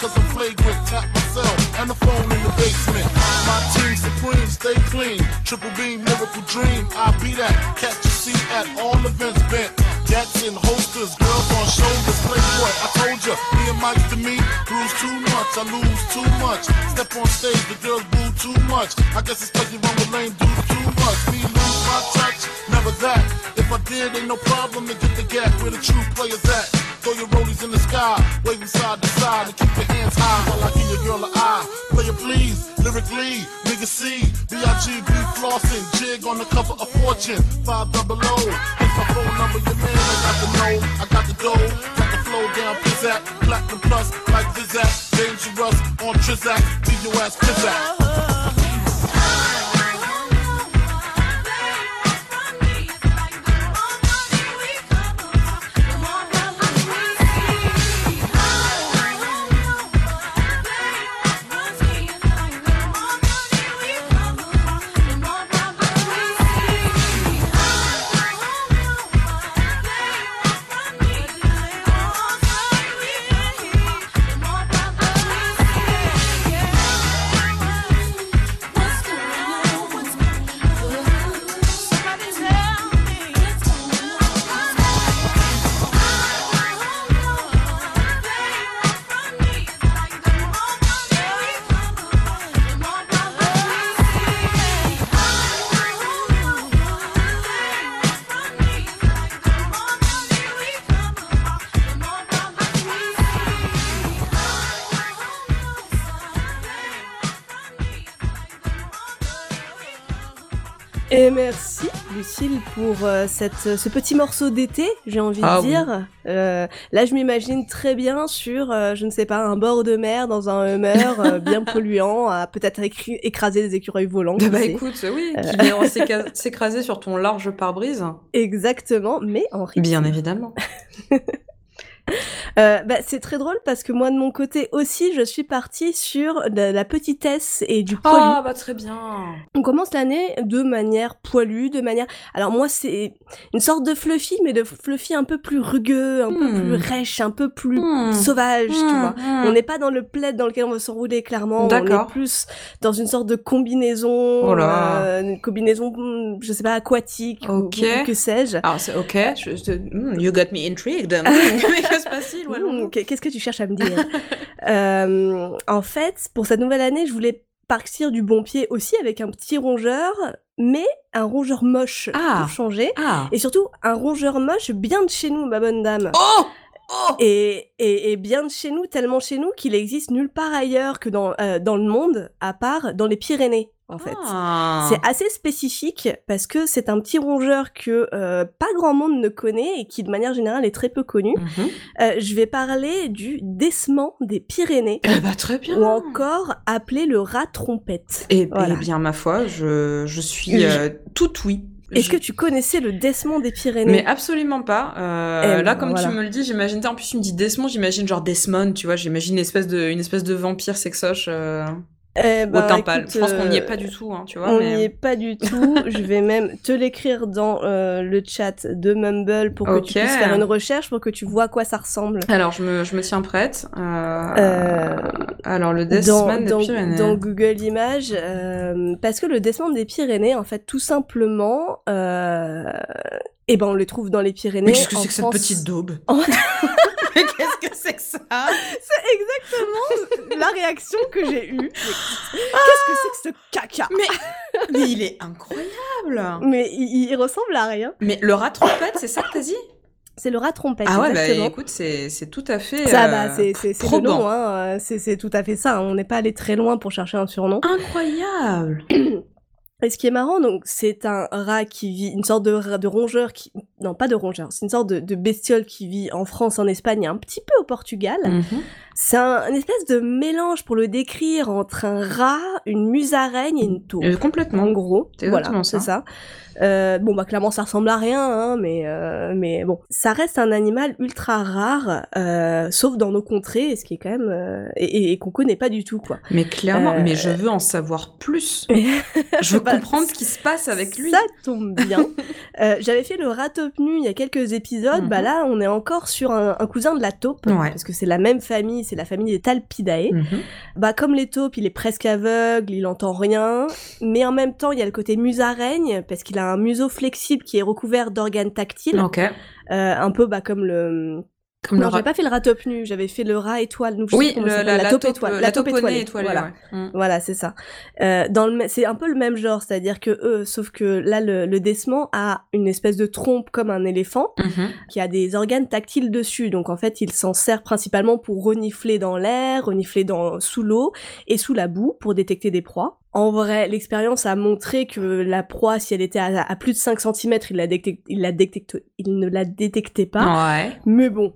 Cause I'm flagrant. Tap myself and the phone in the basement. My team supreme, stay clean. Triple beam, miracle dream. I be that. Catch a seat at all events bent. Gats in holsters, girls on shoulders. Playboy, I told ya, me and Mike to me. Bruise too much, I lose too much. Step on stage, the girls boo too much. I guess it's cause you run with lame dudes too much. Me lose my touch, never that. If I did, ain't no problem to get the gap where the true players at. Throw your rollies in the sky, waving side to side, and keep your hands high while I give your girl an eye. Play it please, lyrically, nigga C, B-I-G-B flossing, jig on the cover of Fortune, five double O. It's my phone number, your man, I got the know, I got the dough, the flow down, pizzazz, platinum plus, like Zizak, dangerous on Trizak, leave your ass pizzazz. Pour euh, cette, ce petit morceau d'été, j'ai envie Ah de oui. dire. Euh, là, je m'imagine très bien sur, euh, je ne sais pas, un bord de mer dans un Hummer bien polluant, à peut-être écraser des écureuils volants. Bah, bah écoute, oui, qui vient s'écraser sur ton large pare-brise. Exactement, mais en rythme. Bien évidemment. Euh, bah, c'est très drôle parce que moi de mon côté aussi, je suis partie sur de la petitesse et du poilu. Ah bah très bien. On commence l'année de manière poilue, de manière. Alors moi c'est une sorte de fluffy, mais de fluffy un peu plus rugueux, un peu Hmm. plus rêche, un peu plus Hmm. sauvage, tu Mmh, vois. mmh. On n'est pas dans le plaid dans lequel on va s'enrouler clairement. On est plus dans une sorte de combinaison, Oh là. euh, une combinaison, hmm, je sais pas, aquatique ou- Ok. ou que sais-je. Alors c'est ok, je, je- hmm, you got me intrigued. Qu'est-ce que tu cherches à me dire? Euh, En fait, pour cette nouvelle année, je voulais partir du bon pied aussi avec un petit rongeur, mais un rongeur moche Ah. pour changer. Ah. Et surtout, un rongeur moche bien de chez nous, ma bonne dame. Oh Oh Et, et, et bien de chez nous, tellement chez nous qu'il existe nulle part ailleurs que dans, euh, dans le monde, à part dans les Pyrénées, en fait. Ah. C'est assez spécifique parce que c'est un petit rongeur que euh, pas grand monde ne connaît et qui de manière générale est très peu connu. Mhm. Euh, je vais parler du décement des Pyrénées, Eh bah très bien. ou encore appelé le rat trompette. Eh, Voilà. eh bien ma foi, je, je suis euh, toute oui. Est-ce Je- que tu connaissais le décement des Pyrénées? Mais absolument pas. Euh, Eh là, ben, comme voilà. tu me le dis, j'imagine. En plus, tu me dis Desmond, j'imagine genre Desmond, tu vois. J'imagine une espèce de, une espèce de vampire sexoche euh, Eh au ben, écoute, Je pense qu'on n'y est euh, pas du tout, hein, tu vois. On mais... n'y est pas du tout. je vais même te l'écrire dans euh, le chat de Mumble pour que tu puisses faire une recherche pour que tu vois à quoi ça ressemble. Alors, je me, je me tiens prête. Euh, Euh, Alors, le Desmond des dans- Pyrénées. dans Google Images, euh, parce que le décement des Pyrénées, en fait, tout simplement, euh, eh ben, on le trouve dans les Pyrénées. Mais qu'est-ce que c'est que cette petite daube? En- Mais qu'est-ce que c'est que ça C'est exactement la réaction que j'ai eue. Mais Qu'est-ce que c'est que ce caca Mais, mais il est incroyable Mais il, il ressemble à rien. Mais le rat trompette, c'est ça que t'as dit? C'est le rat trompette. Ah ouais, bah écoute, c'est tout à fait Ça, euh, bah, c'est c'est- le nom, hein. euh, c'est c'est tout à fait ça. hein. On n'est pas allé très loin pour chercher un surnom. Incroyable Et ce qui est marrant, donc, c'est un rat qui vit, une sorte de, de rongeur qui, non, pas de rongeur, c'est une sorte de, bestiole qui vit en France, en Espagne et un petit peu au Portugal. Mhm. C'est un, une espèce de mélange pour le décrire entre un rat, une musaraigne et une taupe. Euh, Complètement. En gros, C'est voilà, c'est ça. ça. Euh, bon, bah clairement, ça ressemble à rien, hein, mais euh, mais bon, ça reste un animal ultra rare, sauf dans nos contrées, ce qui est quand même et, et- qu'on connaît pas du tout, quoi. Mais clairement, mais je veux en savoir plus. Je veux Bah, comprendre ce qui se passe avec lui. Ça tombe bien. J'avais fait le rat taupe nu il y a quelques épisodes. Mhm. Bah là, on est encore sur un, un cousin de la taupe, Ouais. parce que c'est la même famille, c'est la famille des Talpidae. Mhm. Bah comme les taupes, il est presque aveugle, il entend rien, mais en même temps, il y a le côté musaraigne parce qu'il a un museau flexible qui est recouvert d'organes tactiles, Ok. euh, un peu bah comme le. Comme non, j'avais pas fait le rat taupe nu, j'avais fait le rat étoile. Donc Oui, le- la, la, taupe taupe, étoile, la taupe au nez étoilée, étoilée. voilà. ouais. Mm. Voilà, c'est ça. Euh, dans le, c'est un peu le même genre, c'est-à-dire que eux, sauf que là, le, le décement a une espèce de trompe comme un éléphant Mhm. qui a des organes tactiles dessus. Donc en fait, il s'en sert principalement pour renifler dans l'air, renifler dans sous l'eau et sous la boue pour détecter des proies. En vrai, l'expérience a montré que la proie, si elle était à, à plus de 5 cm, il, la détecte, il, la détecte, il ne la détectait pas. Ouais. Mais bon,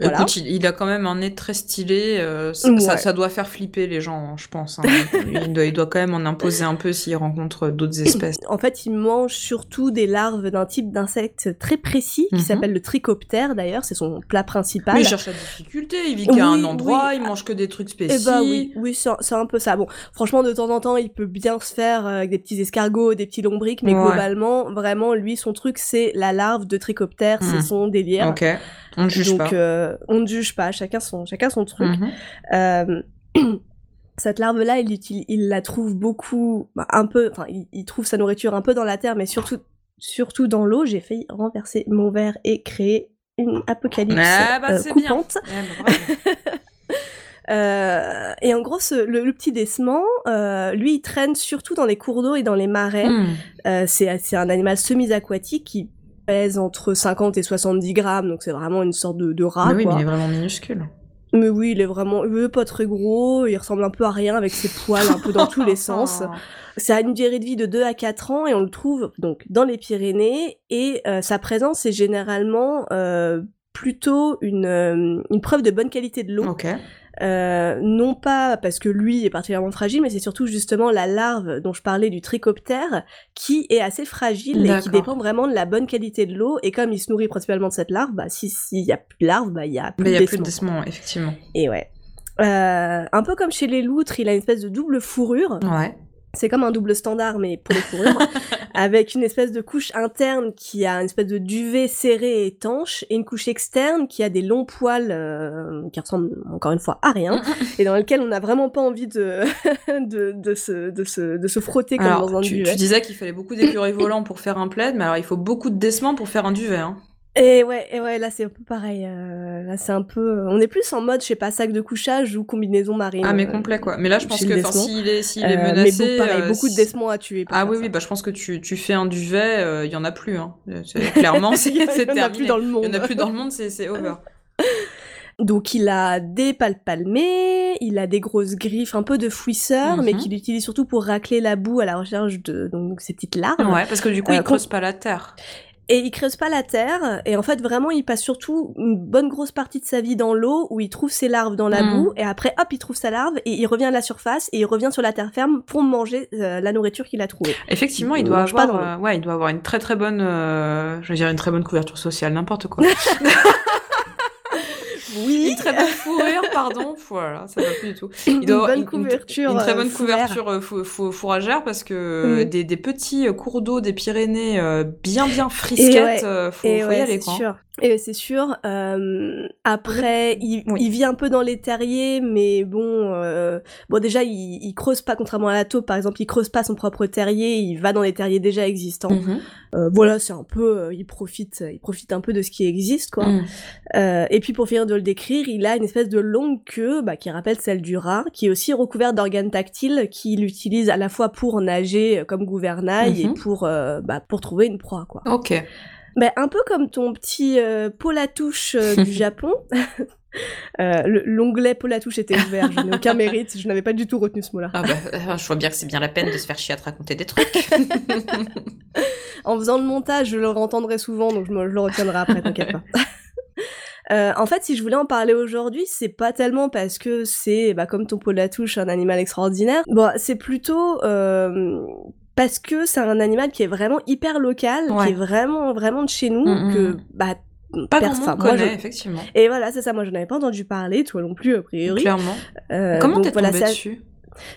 voilà. Écoute, il, il a quand même un nez très stylé. euh, ça, Ouais. ça, ça doit faire flipper les gens, je pense. hein. il, doit, il doit quand même en imposer un peu s'il rencontre d'autres espèces. En fait, il mange surtout des larves d'un type d'insecte très précis qui Mhm. s'appelle le trichoptère d'ailleurs, c'est son plat principal. Mais il cherche la difficulté. Il vit qu'à un endroit, oui. il mange que des trucs Eh spécifiques. bah oui, oui, c'est c'est un peu ça. Bon, franchement, de temps en temps, il peut bien se faire euh, avec des petits escargots, des petits lombrics, mais Ouais. globalement, vraiment, lui, son truc, c'est la larve de trichoptère, c'est Mhm. son délire. Ok. On ne juge Donc, pas. euh, on ne juge pas, chacun son, chacun son truc. Mhm. Euh, cette larve-là, il, la trouve beaucoup, bah, un peu, enfin, il, il trouve sa nourriture un peu dans la terre, mais surtout, surtout dans l'eau. J'ai failli renverser mon verre et créer une apocalypse Ah bah euh, bien. coupante. Eh bah, bravo. Euh, et en gros, ce- le, le petit décement, euh, lui, il traîne surtout dans les cours d'eau et dans les marais. Hmm. Euh, c'est un animal semi-aquatique qui pèse entre 50 et 70 grammes, donc c'est vraiment une sorte de, de rat. Mais oui, mais il est vraiment minuscule. Mais oui, il est vraiment il est pas très gros, il ressemble un peu à rien avec ses poils un peu dans tous les sens. Ça a une durée de vie de 2 à 4 ans et on le trouve donc dans les Pyrénées et euh, sa présence est généralement euh, plutôt une, euh, une preuve de bonne qualité de l'eau. Euh, non pas parce que lui est particulièrement fragile, mais c'est surtout justement la larve dont je parlais du trichoptère qui est assez fragile et qui dépend vraiment de la bonne qualité de l'eau. Et comme il se nourrit principalement de cette larve, bah si s'il y a plus de larve, bah il y a plus de y a plus de décements, effectivement. Et ouais. Euh, un peu comme chez les loutres, il a une espèce de double fourrure. Ouais. C'est comme un double standard, mais pour les fourrures, avec une espèce de couche interne qui a une espèce de duvet serré et étanche, et une couche externe qui a des longs poils euh, qui ressemblent encore une fois à rien, et dans lequel on n'a vraiment pas envie de, de, de, se, de, se, de se frotter comme Alors, dans un tu, duvet. tu disais qu'il fallait beaucoup d'écureuils volants pour faire un plaid, mais alors il faut beaucoup de décements pour faire un duvet. Hein. Et ouais, et ouais, là c'est un peu pareil. euh, là c'est un peu, on est plus en mode, je sais pas, sac de couchage ou combinaison marine. Ah, mais euh, complet quoi. Mais là, je pense que s'il est, s'il euh, est mais menacé. bon, pareil, euh, beaucoup de décements à tuer. Ah oui, ça. oui, bah je pense que tu, tu fais un duvet, euh, il y en a plus. Hein. Clairement, c'est Il y en a plus terminé. dans le Il y en monde. a plus dans le monde, c'est over. Donc il a des palpes palmées, il a des grosses griffes un peu de fouisseur, mais Mhm. qu'il utilise surtout pour racler la boue à la recherche de donc, ces petites larves. Ouais, parce que du coup, Euh, il creuse pas la terre. Et il creuse pas la terre, et en fait vraiment il passe surtout une bonne grosse partie de sa vie dans l'eau, où il trouve ses larves dans la Mhm. boue, et après hop il trouve sa larve, et il revient à la surface, et il revient sur la terre ferme pour manger euh, la nourriture qu'il a trouvée. Effectivement, il Il doit avoir, euh, ouais, il doit avoir une très très bonne, euh, je veux dire une très bonne couverture sociale, n'importe quoi. Oui une très bonne fourrure, pardon. Voilà, ça va plus du tout. Il Une doit avoir bonne couverture, Une, très euh, bonne fourrère. couverture euh, fou- fou- fourragère parce que Mm. des, des petits euh, cours d'eau des Pyrénées bien bien frisquettes, ouais, faut, y aller quoi. sûr. Et c'est sûr. euh, après, il, Oui. il vit un peu dans les terriers, mais bon, euh, bon déjà, il, il creuse pas, contrairement à la taupe, par exemple, il creuse pas son propre terrier, il va dans les terriers déjà existants. Mhm. Euh, voilà, c'est un peu, euh, il profite, il profite un peu de ce qui existe, quoi. Mm. Euh, et puis pour finir de le décrire, il a une espèce de longue queue bah, qui rappelle celle du rat, qui est aussi recouverte d'organes tactiles qu'il utilise à la fois pour nager euh, comme gouvernail et pour, euh, bah, pour trouver une proie, quoi. Ok. Ben, un peu comme ton petit euh, pot à touche euh, du Japon. Euh, le- L'onglet pot à touche était ouvert, je n'ai aucun mérite, je n'avais pas du tout retenu ce mot-là. Ah bah, euh, je vois bien que c'est bien la peine de se faire chier à te raconter des trucs. En faisant le montage, je le entendrai souvent, donc je, me- je le retiendrai après, t'inquiète pas. Euh, en fait, si je voulais en parler aujourd'hui, c'est pas tellement parce que c'est, bah, comme ton pot à touche, un animal extraordinaire. Bon, c'est plutôt euh, parce que c'est un animal qui est vraiment hyper local, Ouais. qui est vraiment, vraiment de chez nous, Mm, que mm. bah, Pas pers- grand enfin, monde moi, connaît, je- effectivement. Et voilà, c'est ça, moi je n'avais pas entendu parler, toi non plus a priori. Clairement. Euh, Comment t'es voilà, tombée dessus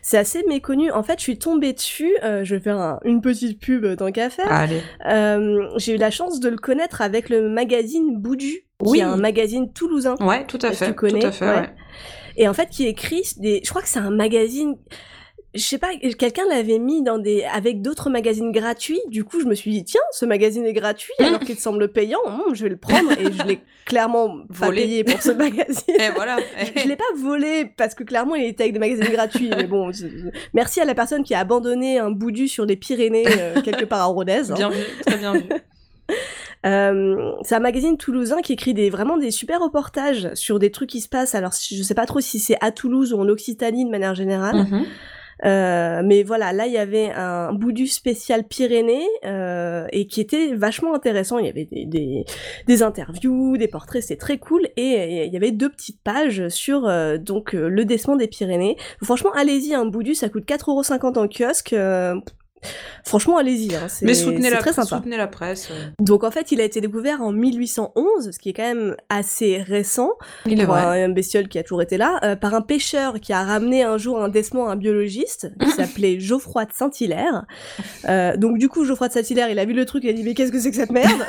C'est assez méconnu. En fait, je suis tombée dessus. euh, je vais faire un- une petite pub tant qu'à faire. Allez. Euh, J'ai eu la chance de le connaître avec le magazine Boudu, Oui. qui est un magazine toulousain. Ouais, tout à fait. tu connais Tout à fait, Ouais. ouais. Et en fait, qui écrit des. Je crois que c'est un magazine. Je sais pas, quelqu'un l'avait mis dans des avec d'autres magazines gratuits. Du coup, je me suis dit tiens, ce magazine est gratuit alors qu'il semble payant. Hum, je vais le prendre et je l'ai clairement pas Volé. payé pour ce magazine. Et voilà. Je, je l'ai pas volé parce que clairement il était avec des magazines gratuits. Mais bon, je- je- merci à la personne qui a abandonné un boudu sur les Pyrénées euh, quelque part à Rodez. hein. Bien vu, très bien vu. Euh, c'est un magazine toulousain qui écrit des, vraiment des super reportages sur des trucs qui se passent. Alors je sais pas trop si c'est à Toulouse ou en Occitanie de manière générale. Mhm. Euh, mais voilà, là il y avait un boudu spécial Pyrénées euh, et qui était vachement intéressant. Il y avait des, des, interviews, des portraits, c'était très cool. Et, il y avait deux petites pages sur euh, donc le décement des Pyrénées. Franchement, allez-y, un boudu ça coûte 4,50€ en kiosque. Franchement, allez-y. Hein, c'est Mais soutenez la, très sympa. soutenez la presse. euh. Donc en fait, il a été découvert en 1811, ce qui est quand même assez récent Il est pour vrai. un, bestiole qui a toujours été là, euh, par un pêcheur qui a ramené un jour à un biologiste qui s'appelait Geoffroy de Saint-Hilaire. Euh, donc du coup, Geoffroy de Saint-Hilaire, il a vu le truc, il a dit mais qu'est-ce que c'est que cette merde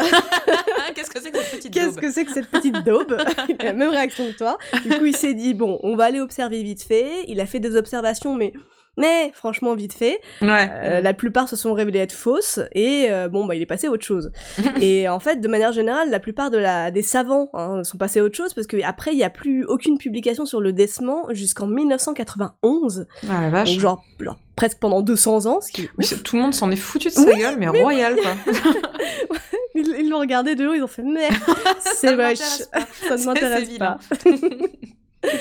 Qu'est-ce que c'est que cette petite Qu'est-ce daube que c'est que cette petite daube? Il a la même réaction que toi. Du coup, il s'est dit bon, on va aller observer vite fait. Il a fait des observations, mais mais franchement vite fait. Ouais. Euh, la plupart se sont révélées être fausses et euh, bon bah il est passé à autre chose. et en fait de manière générale la plupart de la des savants hein, sont passés à autre chose parce que après il y a plus aucune publication sur le décement jusqu'en 1991 Ah la vache. donc genre, genre presque pendant 200 ans ce qui Oui, tout le monde s'en est foutu de sa Oui, gueule, mais, royal quoi. ils ils l'ont regardé de haut ils ont fait mais c'est moche ça ne m'intéresse pas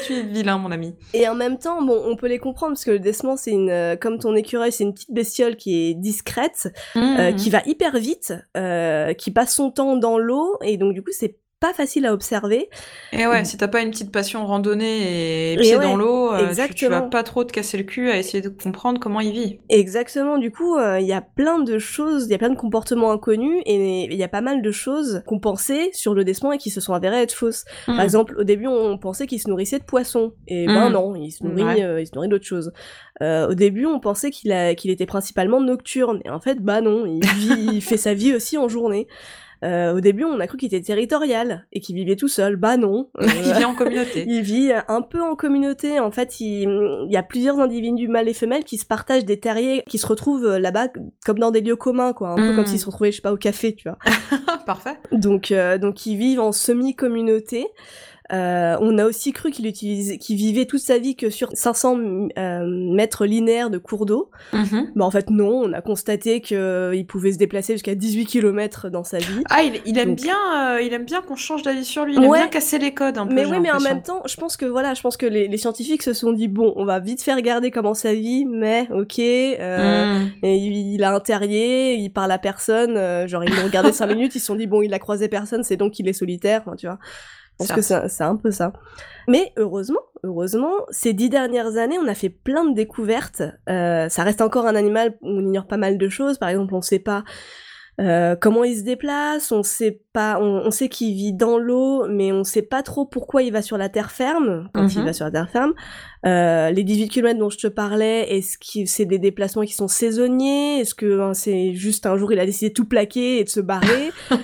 tu es vilain, mon ami. Et en même temps, bon, on peut les comprendre parce que le Desman, c'est une, euh, comme ton écureuil, c'est une petite bestiole qui est discrète, euh, Mhm. qui va hyper vite, euh, qui passe son temps dans l'eau, et donc du coup, c'est pas facile à observer. Et ouais, si t'as pas une petite passion randonnée et Et pied ouais, dans l'eau, euh, tu, tu vas pas trop te casser le cul à essayer de comprendre comment il vit. Exactement, du coup, euh, il y a plein de choses, il y a plein de comportements inconnus, et il y a pas mal de choses qu'on pensait sur le Desman et qui se sont avérées être fausses. Par exemple, au début, on pensait qu'il se nourrissait de poissons. Et ben Mm. non, il se nourrit, Ouais. euh, il se nourrit d'autre chose. Euh, au début, on pensait qu'il était principalement nocturne. Et en fait, bah non, il, vit, il fait sa vie aussi en journée. Euh, au début, on a cru qu'il était territorial et qu'il vivait tout seul. Bah non. Euh, il vit en communauté. il vit un peu en communauté. En fait, il, il y a plusieurs individus mâles et femelles qui se partagent des terriers, qui se retrouvent euh, là-bas comme dans des lieux communs, quoi. Un peu Mm. comme s'ils se retrouvaient, je sais pas, au café, tu vois. Parfait. Donc, euh, donc ils vivent en semi-communauté. Euh, on a aussi cru qu'il utilisait, qu'il vivait toute sa vie que sur 500 euh, mètres linéaires de cours d'eau. Bah en fait non, on a constaté qu'il pouvait se déplacer jusqu'à 18 km dans sa vie. Ah, il, il aime Donc- bien, euh, il aime bien qu'on change d'avis sur lui. Il aime bien casser les codes un peu. Mais oui, mais en même temps, je pense que voilà, je pense que les, les scientifiques se sont dit bon, on va vite faire regarder comment ça vit, mais ok. Euh, Mm. Et il, il a un terrier, il parle à personne, euh, genre ils l'ont regardé 5 minutes, ils se sont dit bon il a croisé personne, c'est donc qu'il est solitaire, tu vois. Je pense que c'est un peu ça. Mais heureusement, heureusement, ces dix dernières années, on a fait plein de découvertes. Euh, ça reste encore un animal où on ignore pas mal de choses. Par exemple, on sait pas euh, comment il se déplace, on sait pas, on, on sait qu'il vit dans l'eau, mais on sait pas trop pourquoi il va sur la terre ferme quand il Mhm. va sur la terre ferme. Euh, les 18 km dont je te parlais, est-ce que c'est des déplacements qui sont saisonniers? Est-ce que hein, c'est juste un jour il a décidé de tout plaquer et de se barrer?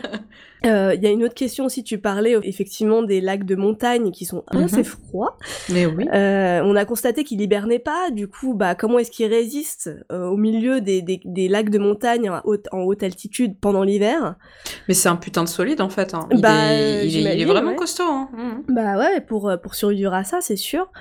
Euh, Il y a une autre question aussi, tu parlais effectivement des lacs de montagne qui sont Mhm. assez froids. Mais oui. Euh, on a constaté qu'il hibernait pas, du coup, bah, comment est-ce qu'il résiste euh, au milieu des, des, des lacs de montagne en haute, en haute altitude pendant l'hiver? Mais c'est un putain de solide en fait. Hein. Il, Bah, est, il, est, il est j'imagine, vraiment ouais. costaud. Hein. Mhm. Bah ouais, pour, euh, pour survivre à ça, c'est sûr.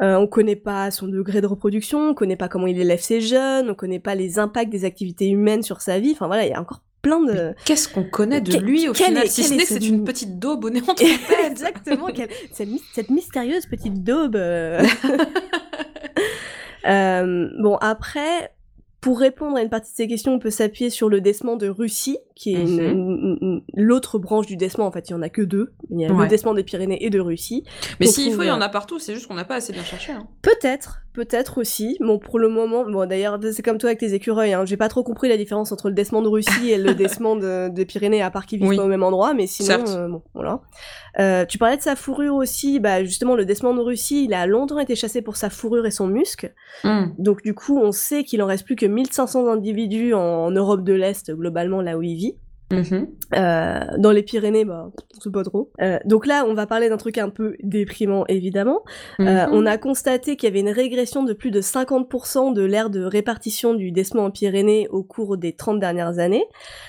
Euh, on connaît pas son degré de reproduction, on connaît pas comment il élève ses jeunes, on connaît pas les impacts des activités humaines sur sa vie. Enfin voilà, il y a encore plein de... Qu'est-ce qu'on connaît de lui au final est- Si quel ce est n'est que ce- c'est une petite daube au trompette. Exactement, quelle- cette, cette mystérieuse petite daube. euh. Euh, bon, après, pour répondre à une partie de ces questions, on peut s'appuyer sur le Desman de Russie, qui est Mhm. l'autre branche du Desman. En fait, il y en a que deux. Il y a Ouais. le Desman des Pyrénées et de Russie. Mais s'il faut, il y en euh, a partout. C'est juste qu'on n'a pas assez bien cherché. Hein. Peut-être, peut-être aussi. Bon, pour le moment, bon, d'ailleurs, c'est comme toi avec tes écureuils. Hein. J'ai pas trop compris la différence entre le Desman de Russie et le de, des Pyrénées, à part qu'ils vivent Oui. pas au même endroit. Mais sinon, euh, bon, voilà. Euh, tu parlais de sa fourrure aussi. Bah, justement, le Desman de Russie, il a longtemps été chassé pour sa fourrure et son musc. Mhm. Donc, du coup, on sait qu'il en reste plus que 1500 individus en, en Europe de l'Est, globalement, là où il vit. Mhm. Euh, dans les Pyrénées, bah, sait pas trop. Euh, donc là, on va parler d'un truc un peu déprimant, évidemment. Euh, Mhm. on a constaté qu'il y avait une régression de plus de 50% de l'aire de répartition du desman en Pyrénées au cours des 30 dernières années.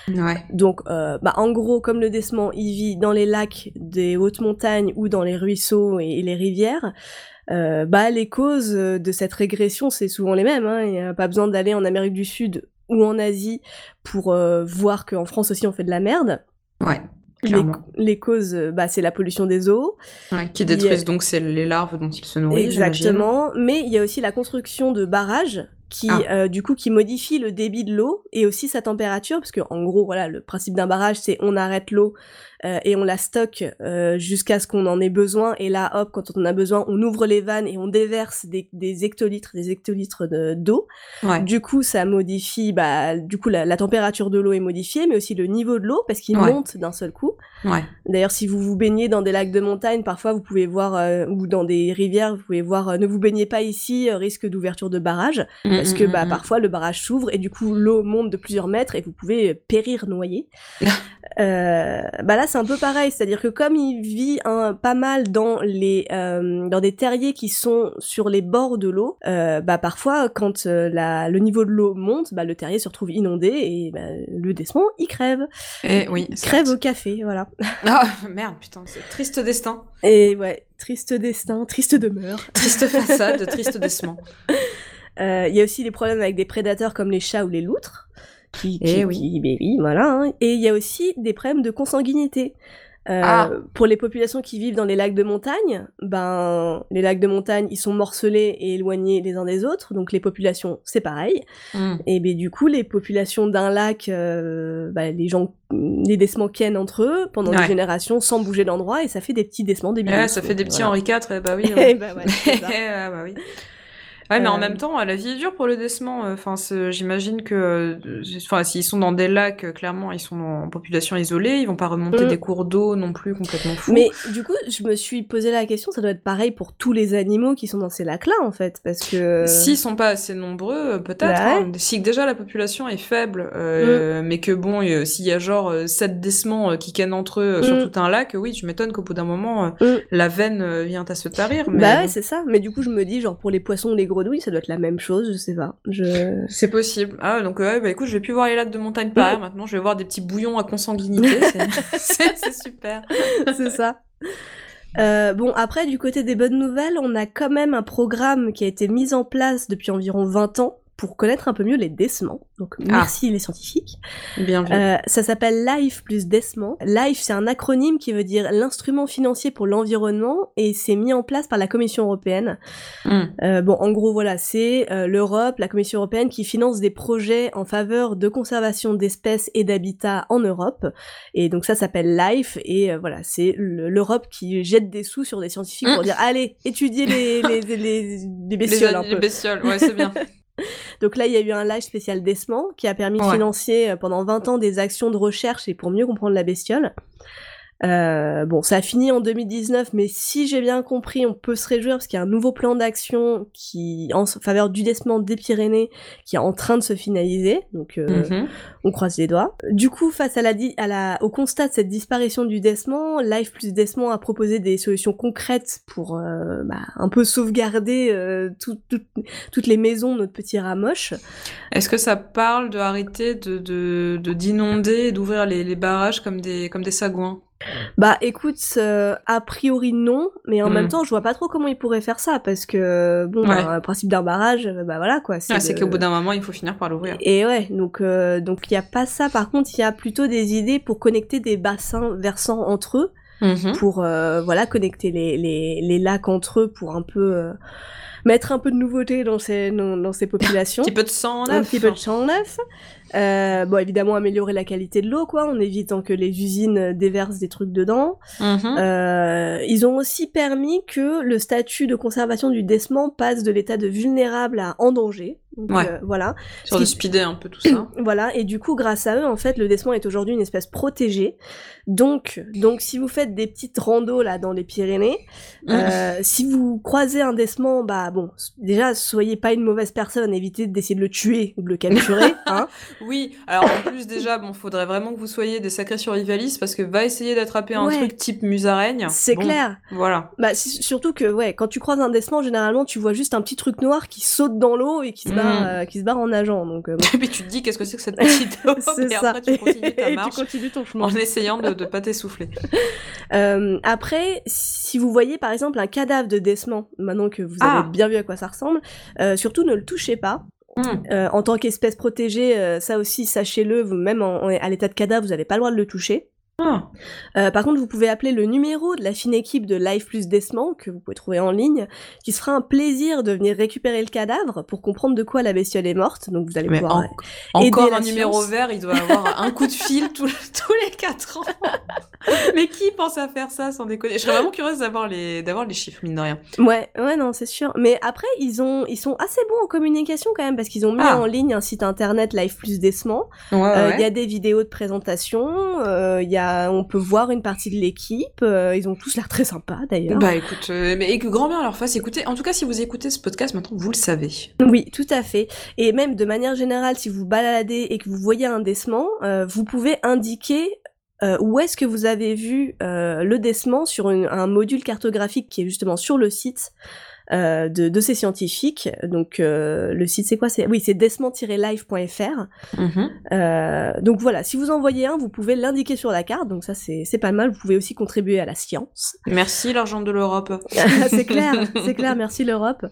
Ouais. Donc, bah, en gros, comme le desman, il vit dans les lacs des hautes montagnes ou dans les ruisseaux et, et les rivières. Euh, bah, les causes euh, de cette régression, c'est souvent les mêmes. Hein. Il n'y a pas besoin d'aller en Amérique du Sud ou en Asie pour euh, voir qu'en France aussi on fait de la merde. Ouais. Les, les causes, euh, bah, c'est la pollution des eaux, Ouais, qui a- détruisent donc les larves dont ils se nourrissent. Exactement. Mais il y a aussi la construction de barrages qui, Ah. euh, du coup, qui modifie le débit de l'eau et aussi sa température, parce que en gros, voilà, le principe d'un barrage, c'est on arrête l'eau euh, et on la stocke euh, jusqu'à ce qu'on en ait besoin. Et là, hop, quand on en a besoin, on ouvre les vannes et on déverse des, des hectolitres, des hectolitres de- d'eau. Ouais. Du coup, ça modifie, bah, du coup, la, la température de l'eau est modifiée, mais aussi le niveau de l'eau parce qu'il Ouais. monte d'un seul coup. Ouais. D'ailleurs, si vous vous baignez dans des lacs de montagne, parfois vous pouvez voir, euh, ou dans des rivières, vous pouvez voir, ne vous baignez pas ici, risque d'ouverture de barrage, parce que Mhm, bah, parfois le barrage s'ouvre et du coup l'eau monte de plusieurs mètres et vous pouvez périr noyé. Bah là c'est un peu pareil, c'est-à-dire que comme il vit pas mal dans les euh, dans des terriers qui sont sur les bords de l'eau, euh, bah parfois quand euh, la, le niveau de l'eau monte, bah le terrier se retrouve inondé et bah, le descend il crève, Et oui. il crève au café, voilà. Ah merde, putain, c'est triste destin. Et ouais, triste destin, triste demeure. Triste façade, triste décement. Il y a aussi des problèmes avec des prédateurs comme les chats ou les loutres. Qui, Eh oui. qui- ben oui, voilà. hein. Et il y a aussi des problèmes de consanguinité. Euh, Ah. Pour les populations qui vivent dans les lacs de montagne, ben les lacs de montagne ils sont morcelés et éloignés les uns des autres, donc les populations c'est pareil. Hmm. Et ben du coup les populations d'un lac, euh, bah, les gens, les décements kennent entre eux pendant Ouais. des générations sans bouger d'endroit et ça fait des petits décements des Ouais, bidons. ça fait des petits Voilà. Henri IV, eh bah oui. Eh ben ouais, ça. Bah oui. Ouais, mais en Euh, même temps, la vie est dure pour le décement. Enfin, c'est- j'imagine que, euh, enfin, s'ils sont dans des lacs, euh, clairement, ils sont en population isolée. Ils vont pas remonter Mm. des cours d'eau non plus complètement fous. Mais du coup, je me suis posé la question, ça doit être pareil pour tous les animaux qui sont dans ces lacs-là, en fait, parce que... S'ils sont pas assez nombreux, euh, peut-être. Bah hein. Si déjà la population est faible, euh, mais que bon, euh, s'il y a genre euh, sept décements euh, qui kennent entre eux euh, sur Mm. tout un lac, oui, je m'étonne qu'au bout d'un moment, euh, Mm. la veine euh, vient à se tarir. Mais Bah ouais, c'est ça. Mais du coup, je me dis, genre, pour les poissons les grenouilles, ça doit être la même chose, je sais pas. Je... C'est possible. Ah, donc, ouais, bah écoute, je vais plus voir les lacs de montagne par. Maintenant, je vais voir des petits bouillons à consanguinité. C'est super. c'est ça. Euh, bon, après, du côté des bonnes nouvelles, on a quand même un programme qui a été mis en place depuis environ 20 ans pour connaître un peu mieux les décements. Donc, merci les scientifiques. Bien vu. Euh, ça s'appelle LIFE plus décement. LIFE, c'est un acronyme qui veut dire l'instrument financier pour l'environnement et c'est mis en place par la Commission européenne. Mm. Euh, bon, en gros, voilà, c'est euh, l'Europe, la Commission européenne qui finance des projets en faveur de conservation d'espèces et d'habitats en Europe. Et donc ça s'appelle LIFE et euh, voilà, c'est le- l'Europe qui jette des sous sur des scientifiques pour Mm. dire allez, étudiez les, les, les, les, les bestioles les, un les peu. bestioles, ouais, c'est bien. Donc là, il y a eu un live spécial Desman qui a permis de financer euh, pendant 20 ans des actions de recherche et pour mieux comprendre la bestiole. Euh, bon, ça a fini en 2019, mais si j'ai bien compris, on peut se réjouir parce qu'il y a un nouveau plan d'action qui en faveur du décement des Pyrénées qui est en train de se finaliser. Donc, euh, Mhm. on croise les doigts. Du coup, face à la, à la, au constat de cette disparition du décement, Life plus décement a proposé des solutions concrètes pour euh, bah, un peu sauvegarder euh, tout- tout- toutes les maisons de notre petit rat moche. Est-ce que ça parle de arrêter de de- de- d'inonder et d'ouvrir les, les barrages comme des comme des sagouins? Bah écoute, euh, a priori non, mais en Mm. même temps, je vois pas trop comment ils pourraient faire ça parce que bon, Ouais. bah, le principe d'un barrage, euh, bah voilà quoi. Ah, C'est de- qu'au bout d'un moment, il faut finir par l'ouvrir. Et ouais, donc euh, donc il y a pas ça. Par contre, il y a plutôt des idées pour connecter des bassins versants entre eux. Mhm. pour euh, voilà connecter les, les, les lacs entre eux pour un peu euh, mettre un peu de nouveauté dans ces dans, dans ces populations Un petit peu de sang en un neuf. petit peu de champ neuf Euh, bon évidemment améliorer la qualité de l'eau quoi en évitant que les usines euh, déversent des trucs dedans Mhm. euh, ils ont aussi permis que le statut de conservation du décement passe de l'état de vulnérable à en danger Donc, Ouais. euh, voilà Sur de speeder un peu tout ça. voilà, et du coup, grâce à eux, en fait, le décement est aujourd'hui une espèce protégée. Donc, donc, si vous faites des petites randos là dans les Pyrénées, euh, si vous croisez un décement, bah bon, déjà, soyez pas une mauvaise personne, évitez d'essayer de le tuer ou de le capturer, hein. Oui, alors en plus déjà, bon, faudrait vraiment que vous soyez des sacrés survivalistes parce que va essayer d'attraper un Ouais. truc type musaraigne. C'est Bon, clair. Voilà. Bah, surtout que, ouais, quand tu croises un décement, généralement, tu vois juste un petit truc noir qui saute dans l'eau et qui se barre, Mm. euh, qui se barre en nageant. Donc, euh, bon, Et puis tu te dis qu'est-ce que c'est que cette petite c'est et ça. après tu continues ta marche tu continues ton chemin. en essayant de, de pas t'essouffler. Euh, après, si vous voyez par exemple un cadavre de décement, maintenant que vous Ah. avez bien vu à quoi ça ressemble, euh, surtout ne le touchez pas. Mm. Euh, en tant qu'espèce protégée, euh, ça aussi, sachez-le, même à l'état de cadavre, vous n'avez pas le droit de le toucher. Ah. Euh, par contre, vous pouvez appeler le numéro de la fine équipe de Life plus Décement, que vous pouvez trouver en ligne, qui se fera un plaisir de venir récupérer le cadavre pour comprendre de quoi la bestiole est morte. Donc vous allez Mais pouvoir... en- aider encore un numéro vert, il doit avoir un coup de fil tous, tous les 4 ans. Mais qui pense à faire ça sans déconner? Je serais vraiment curieuse d'avoir les, d'avoir les chiffres, mine de rien. Ouais, ouais, non, c'est sûr. Mais après, ils ont, ils sont assez bons en communication quand même parce qu'ils ont mis Ah. en ligne un site internet Life Plus Décement. Ouais, Euh, Il y a des vidéos de présentation. euh, Il y a, on peut voir une partie de l'équipe. euh, ils ont tous l'air très sympas d'ailleurs. Bah écoute, euh, mais et que grand bien leur face. Écoutez, en tout cas, si vous écoutez ce podcast maintenant, vous le savez. Oui, tout à fait. Et même de manière générale, si vous baladez et que vous voyez un décement, euh, vous pouvez indiquer euh, où est-ce que vous avez vu euh, le décement sur une- un module cartographique qui est justement sur le site. Euh, de, de ces scientifiques. Donc euh, le site c'est quoi? C'est oui c'est décement-live.fr. Mhm. Euh, donc voilà, si vous en voyez un, vous pouvez l'indiquer sur la carte. Donc ça c'est c'est pas mal. Vous pouvez aussi contribuer à la science. Merci l'argent de l'Europe. c'est clair, c'est clair, merci l'Europe.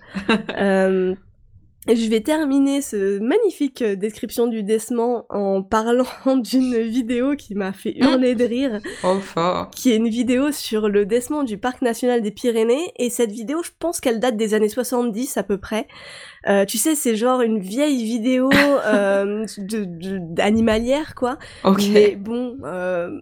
Je vais terminer ce magnifique euh, description du décement en parlant d'une vidéo qui m'a fait Mmh. hurler de rire, fort. qui est une vidéo sur le décement du parc national des Pyrénées. Et cette vidéo, je pense qu'elle date des années 70 à peu près. Euh, tu sais, c'est genre une vieille vidéo euh, de, de- d'animalière, quoi. Ok. Mais bon, euh,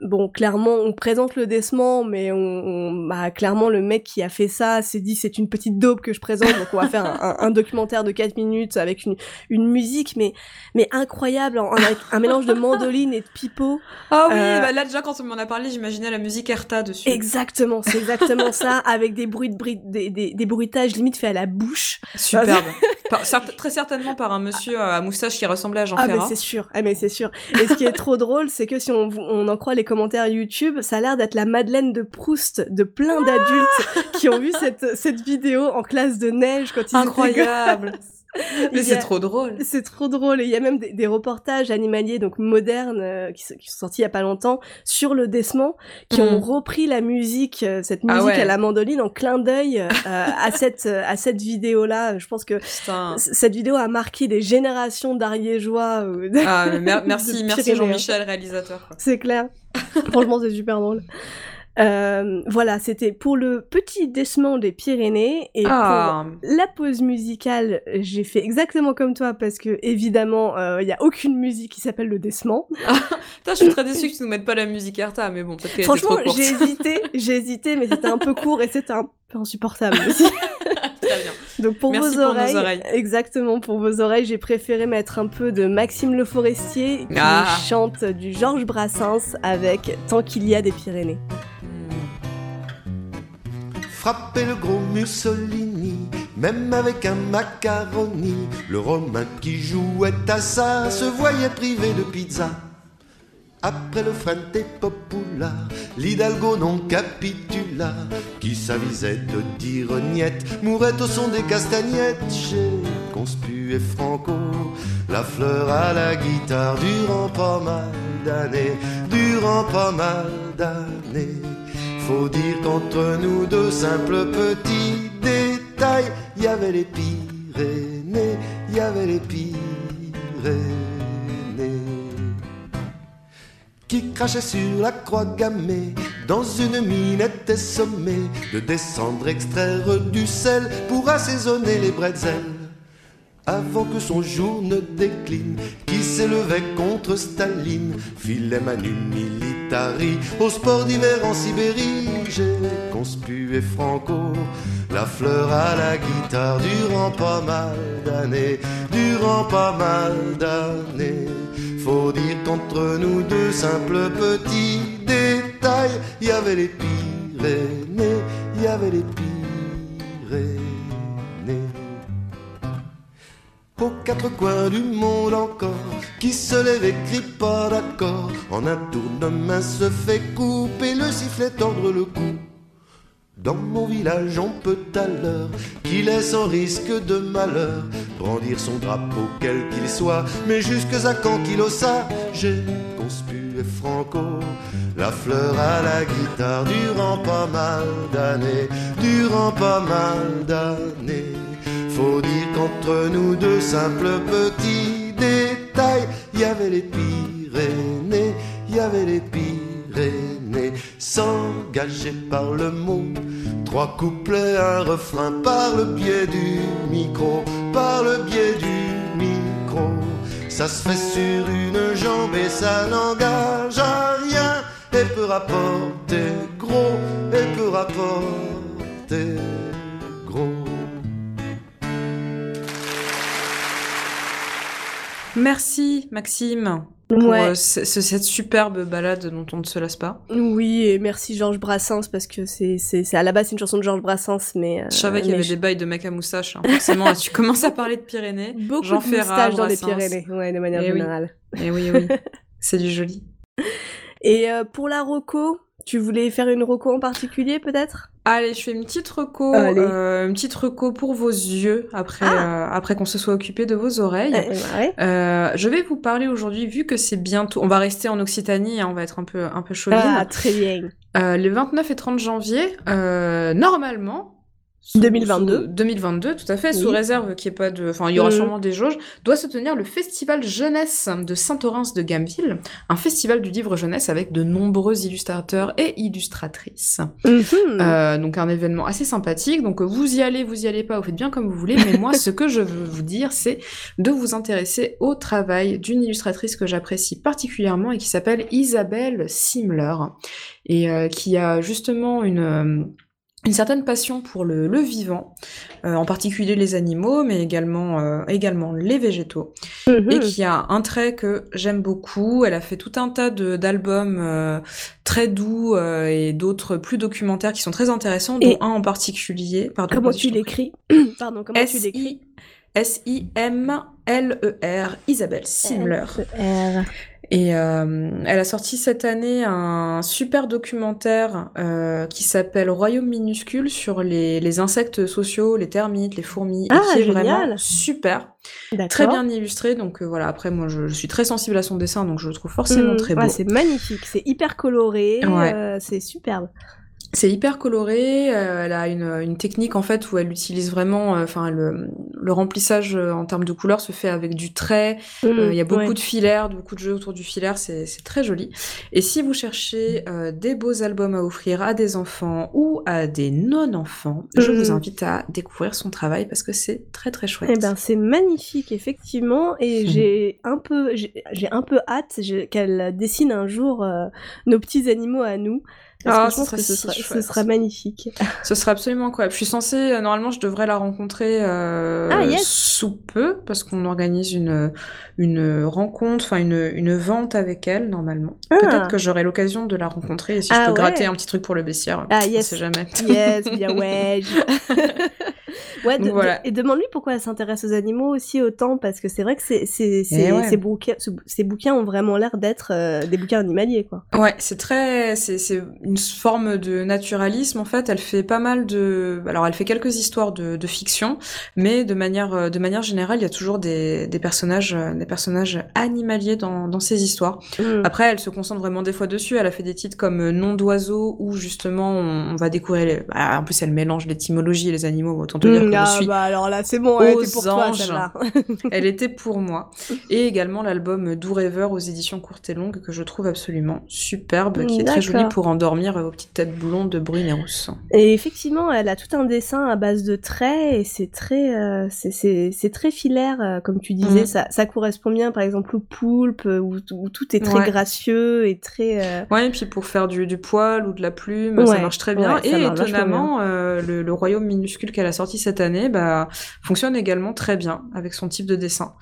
bon, clairement, on présente le décement, mais on, on- bah, clairement, le mec qui a fait ça s'est dit c'est une petite daube que je présente, donc on va faire un, un- un documentaire de 4 minutes avec une, une musique, mais, mais incroyable, en- avec un mélange de mandoline et de pipeau. Ah oui, Euh, bah là déjà quand on m'en a parlé, j'imaginais la musique Erta dessus. Exactement, c'est exactement ça, avec des bruits de des, des, des bruitages limite faits à la bouche. Superbe. Par- très certainement par un monsieur à moustache qui ressemblait à Jean Ah mais Ferrat. c'est sûr, ah mais c'est sûr. Et ce qui est trop drôle, c'est que si on, on en croit les commentaires YouTube, ça a l'air d'être la Madeleine de Proust de plein d'adultes qui ont vu cette, cette vidéo en classe de neige quand ils Incroyable. Mais c'est trop drôle. C'est trop drôle et il y a même des, des reportages animaliers donc modernes euh, qui, sont- qui sont sortis il y a pas longtemps sur le décement qui ont Mm. repris la musique euh, cette Ah musique ouais. à la mandoline en clin d'œil euh, à cette à cette vidéo là. Je pense que cette vidéo a marqué des générations d'Ariégeois. Ah, mer- merci, merci. Jean-Michel, réalisateur. C'est clair. Franchement, c'est super drôle. Euh, voilà, c'était pour le petit décement des Pyrénées et Ah. pour la pause musicale, j'ai fait exactement comme toi parce que évidemment, il y a aucune musique qui s'appelle le décement. Putain, je suis très déçue que tu nous mettes pas la musique Erta, mais bon, peut-être qu'elle Franchement, trop j'ai hésité, j'ai hésité, mais c'était un peu court et c'était un peu insupportable aussi. Très bien. Donc pour Merci vos pour nos oreilles, oreilles. exactement pour vos oreilles, j'ai préféré mettre un peu de Maxime Le Forestier qui Ah. chante du Georges Brassens avec Tant qu'il y a des Pyrénées. Frapper le gros Mussolini, même avec un macaroni. Le Romain qui jouait à ça se voyait privé de pizza. Après le Frente Popula, l'Hidalgo non capitula. Qui s'avisait de dire niette, mourait au son des castagnettes. Chez Conspu et Franco, la fleur à la guitare durant pas mal d'années, durant pas mal d'années. Faut dire qu'entre nous deux simples petits détails, il y avait les Pyrénées, y avait les Pyrénées qui crachait sur la croix gammée, dans une minette sommée, de descendre extraire du sel pour assaisonner les bretzels. Avant que son jour ne décline, qui s'élevait contre Staline, filait Manu Militari, au sport d'hiver en Sibérie, j'ai conspué Franco, la fleur à la guitare, durant pas mal d'années, durant pas mal d'années. Faut dire qu'entre nous deux simples petits détails, il y avait les Pyrénées, il y avait les Pyrénées. Aux quatre coins du monde encore, qui se lève et crie pas d'accord, en un tour de main se fait couper le sifflet tendre le cou. Dans mon village, on peut à l'heure, qu'il est sans risque de malheur, brandir son drapeau quel qu'il soit, mais jusque à quand qu'il osa, j'ai conspué Franco, la fleur à la guitare, durant pas mal d'années, durant pas mal d'années. Faut dire qu'entre nous deux simples petits détails, il y avait les Pyrénées, il y avait les Pyrénées, s'engager par le mot. Trois couplets, un refrain par le biais du micro, par le biais du micro. Ça se fait sur une jambe et ça n'engage à rien et peut rapporter gros, et peut rapporter gros. Merci, Maxime, pour Ouais. euh, ce- ce- cette superbe balade dont on ne se lasse pas. Oui, et merci Georges Brassens parce que c'est à la base c'est une chanson de Georges Brassens, mais euh, Je savais qu'il y avait je- des bails de mec à moustache. hein. Forcément, tu commences à parler de Pyrénées. beaucoup Jean de Ferrat, moustaches dans les. Pyrénées, ouais, de manière Eh oui. générale. Et oui, oui, c'est du joli. Et euh, pour la roco, tu voulais faire une roco en particulier peut-être? Allez, je fais une petite reco, Allez. euh, une petite reco pour vos yeux après, Ah. euh, après qu'on se soit occupé de vos oreilles. Ouais. Euh, je vais vous parler aujourd'hui, vu que c'est bientôt, on va rester en Occitanie, hein, on va être un peu, un peu chauvine. Ah, très bien. Les 29 et 30 janvier, normalement, sous- 2022. sous- 2022, tout à fait, Oui. sous réserve qu'il n'y ait pas de... Enfin, il y aura Mhm. sûrement des jauges, doit se tenir le Festival Jeunesse de Saint-Orens de Gameville, un festival du livre jeunesse avec de nombreux illustrateurs et illustratrices. Mhm. Euh, donc un événement assez sympathique. Donc vous y allez, vous y allez pas, vous faites bien comme vous voulez. Mais moi, ce que je veux vous dire, c'est de vous intéresser au travail d'une illustratrice que j'apprécie particulièrement et qui s'appelle Isabelle Simler et euh, qui a justement une euh, une certaine passion pour le, le vivant, euh, en particulier les animaux, mais également, euh, également les végétaux Mhm. et qui a un trait que j'aime beaucoup. Elle a fait tout un tas d'albums euh, très doux et d'autres plus documentaires qui sont très intéressants, dont Et- un en particulier. Pardon, Comment tu l'écris Pardon, comment tu l'écris S-I-M-L-E-R, E Isabelle Simler. R. Et euh, elle a sorti cette année un super documentaire euh, qui s'appelle Royaume minuscule sur les, les insectes sociaux, les termites, les fourmis, et Ah, qui est génial. vraiment super. Très bien illustré, donc euh, voilà. Après, moi, je, je suis très sensible à son dessin, donc je le trouve forcément Mhm. très beau. Ah, c'est magnifique, c'est hyper coloré, Ouais. euh, c'est superbe. C'est hyper coloré. euh, elle a une, une technique en fait où elle utilise vraiment, euh, enfin, le, le remplissage euh, en termes de couleurs se fait avec du trait. Euh, Il y a beaucoup. Ouais. de filaires, beaucoup de jeux autour du filaire, c'est très joli. Et si vous cherchez des beaux albums à offrir à des enfants ou à des non-enfants, je Mhm. vous invite à découvrir son travail parce que c'est très très chouette. Eh ben, c'est magnifique, effectivement, et j'ai un peu, j'ai un peu hâte qu'elle dessine un jour nos petits animaux à nous. Ah, que je ce pense serait que ce si sera, ce sera magnifique. Ce serait absolument incroyable. Je suis censée, euh, normalement, je devrais la rencontrer euh, Ah, yes. sous peu, parce qu'on organise une, une rencontre, enfin une, une vente avec elle, normalement. Ah. Peut-être que j'aurai l'occasion de la rencontrer, et si Ah, je peux gratter un petit truc pour le bestiaire, Ah, on yes. sait jamais. Yes, bien ouais. ouais, de- Donc, voilà. de- et demande-lui pourquoi elle s'intéresse aux animaux aussi autant, parce que c'est vrai que c'est, c'est, c'est- Eh ouais. ces, bouquins, ce- ces bouquins ont vraiment l'air d'être euh, des bouquins animaliers, quoi. Ouais, c'est très, c'est, c'est une forme de naturalisme en fait. Elle fait pas mal de, alors elle fait quelques histoires de, de fiction, mais de manière, euh, de manière générale, il y a toujours des, des personnages, euh, des personnages animaliers dans, dans ces histoires. Mm. Après, elle se concentre vraiment des fois dessus. Elle a fait des titres comme euh, Nom d'oiseau où justement on, on va découvrir. Les... bah, en plus, elle mélange l'étymologie et les animaux. Autant te dire Mm, que ah, je suis. bah alors là, c'est bon, elle était pour anges. Elle était pour moi. Et également l'album Do Rêveur aux éditions courtes et longues que je trouve absolument superbe, qui est très joli pour endormir euh, vos petites têtes blondes, brunes et rousses. Et effectivement, elle a tout un dessin à base de traits et c'est très, euh, c'est, très filaire, euh, comme tu disais. Mhm. Ça, ça correspond bien, par exemple, au poulpe, euh, où, où tout est très Ouais. gracieux et très. euh, Ouais, et puis pour faire du, du poil ou de la plume, ça marche très bien. ouais, et étonnamment, euh, le, le royaume minuscule qu'elle a sorti cette année, bah, fonctionne également très bien avec son type de dessin.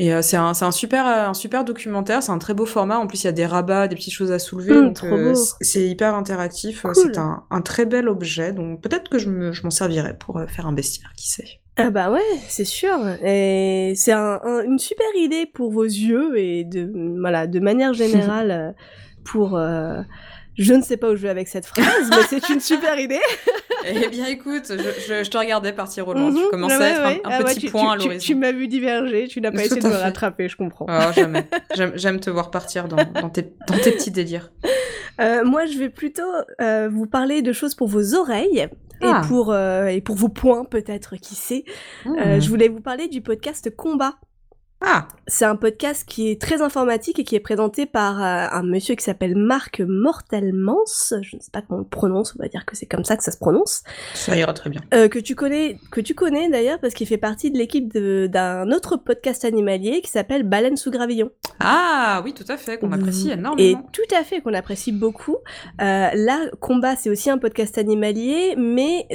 Et euh, c'est un, un super, un super documentaire, c'est un très beau format. En plus, il y a des rabats, des petites choses à soulever, Mmh, euh, c'est hyper interactif. Cool. C'est un, un très bel objet, donc peut-être que je me- je m'en servirai pour euh, faire un bestiaire, qui sait. Ah bah ouais, c'est sûr. Et c'est un- un- une super idée pour vos yeux et de voilà, de manière générale euh, pour. euh, je ne sais pas où je vais avec cette phrase, mais c'est une super idée. Eh bien, écoute, je, je- je te regardais partir au loin. Mhm, Tu commençais ouais, à être un- ouais. un, Ah ouais, petit tu- point tu- à l'horizon. Tu, m'as vu diverger, tu n'as pas Tout essayé de me rattraper, je comprends. Oh, jamais. J'aime te voir partir dans, dans, tes, dans tes petits délires. Euh, moi, je vais plutôt euh, vous parler de choses pour vos oreilles. Ah. Et, pour, euh, et pour vos points, peut-être, qui sait. Euh, Hmm. je voulais vous parler du podcast Combat. Ah, C'est un podcast qui est très informatique et qui est présenté par euh, un monsieur qui s'appelle Marc Mortelmans. Je ne sais pas comment on le prononce, on va dire que c'est comme ça que ça se prononce. ça ira très bien. Euh, que tu connais, que tu connais d'ailleurs parce qu'il fait partie de l'équipe d'un autre podcast animalier qui s'appelle Baleine sous gravillon. Ah, oui, tout à fait, qu'on apprécie Et énormément. tout à fait, qu'on apprécie beaucoup. Euh, là, Combat, c'est aussi un podcast animalier, mais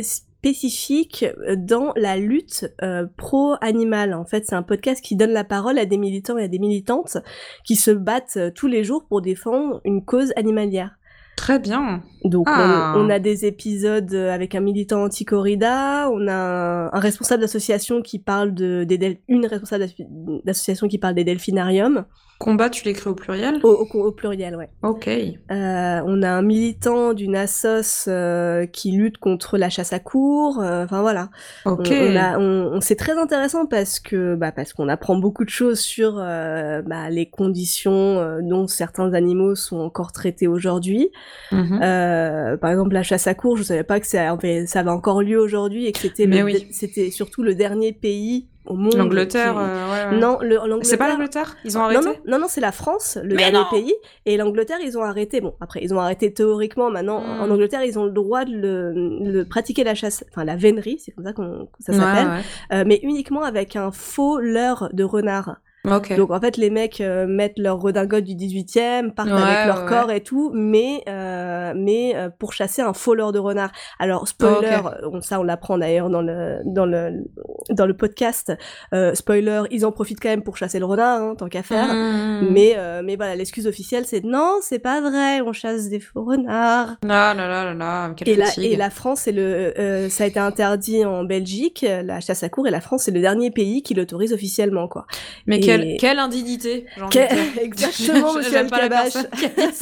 spécifique dans la lutte euh, pro-animal. En fait, c'est un podcast qui donne la parole à des militants et à des militantes qui se battent euh, tous les jours pour défendre une cause animalière. Très bien. Donc Ah. on, on a des épisodes euh, avec un militant anti-corrida, on a un, un responsable d'association qui parle de des une responsable d'asso- d'association qui parle des delphinariums. Combat, tu l'écris au pluriel? Au, au- au pluriel, ouais. Ok. Euh, on a un militant d'une assos euh, qui lutte contre la chasse à cours. euh, Enfin voilà. Ok. On, on a- on- on- c'est très intéressant parce que bah, parce qu'on apprend beaucoup de choses sur euh, bah, les conditions euh, dont certains animaux sont encore traités aujourd'hui. Mhm. Euh, par exemple, la chasse à cours, je savais pas que ça, avait- ça avait encore lieu aujourd'hui et que c'était c'était surtout le dernier pays au monde. L'Angleterre, qui- euh, ouais, ouais. Non, le- l'Angleterre. C'est pas l'Angleterre Ils ont non, arrêté non, non, non, c'est la France, le Mais dernier non. pays, et l'Angleterre, ils ont arrêté. Bon, après, ils ont arrêté théoriquement. Maintenant, Hmm. en Angleterre, ils ont le droit de, le, de pratiquer la chasse, enfin la vénerie, c'est comme ça qu'on que ça s'appelle, ouais. euh, mais uniquement avec un faux leurre de renard. Ok. Donc en fait, les mecs euh, mettent leur redingote du 18e, partent Ouais, avec leur ouais, corps et tout, mais euh, mais euh, pour chasser un faux leurre de renard. Alors spoiler, Oh, on- ça on l'apprend d'ailleurs dans le dans le dans le podcast. euh, spoiler, ils en profitent quand même pour chasser le renard, hein, tant qu'à faire. Mhm. Mais, euh, mais voilà, l'excuse officielle, c'est non, c'est pas vrai, on chasse des faux renards. Ah là là là là, quelle Et la, et la France, c'est le, euh, ça a été interdit en Belgique, la chasse à cour, et la France, c'est le dernier pays qui l'autorise officiellement, quoi. Mais et- quelle, quelle indignité Quel-. Exactement, monsieur J'aime pas la Alcabache.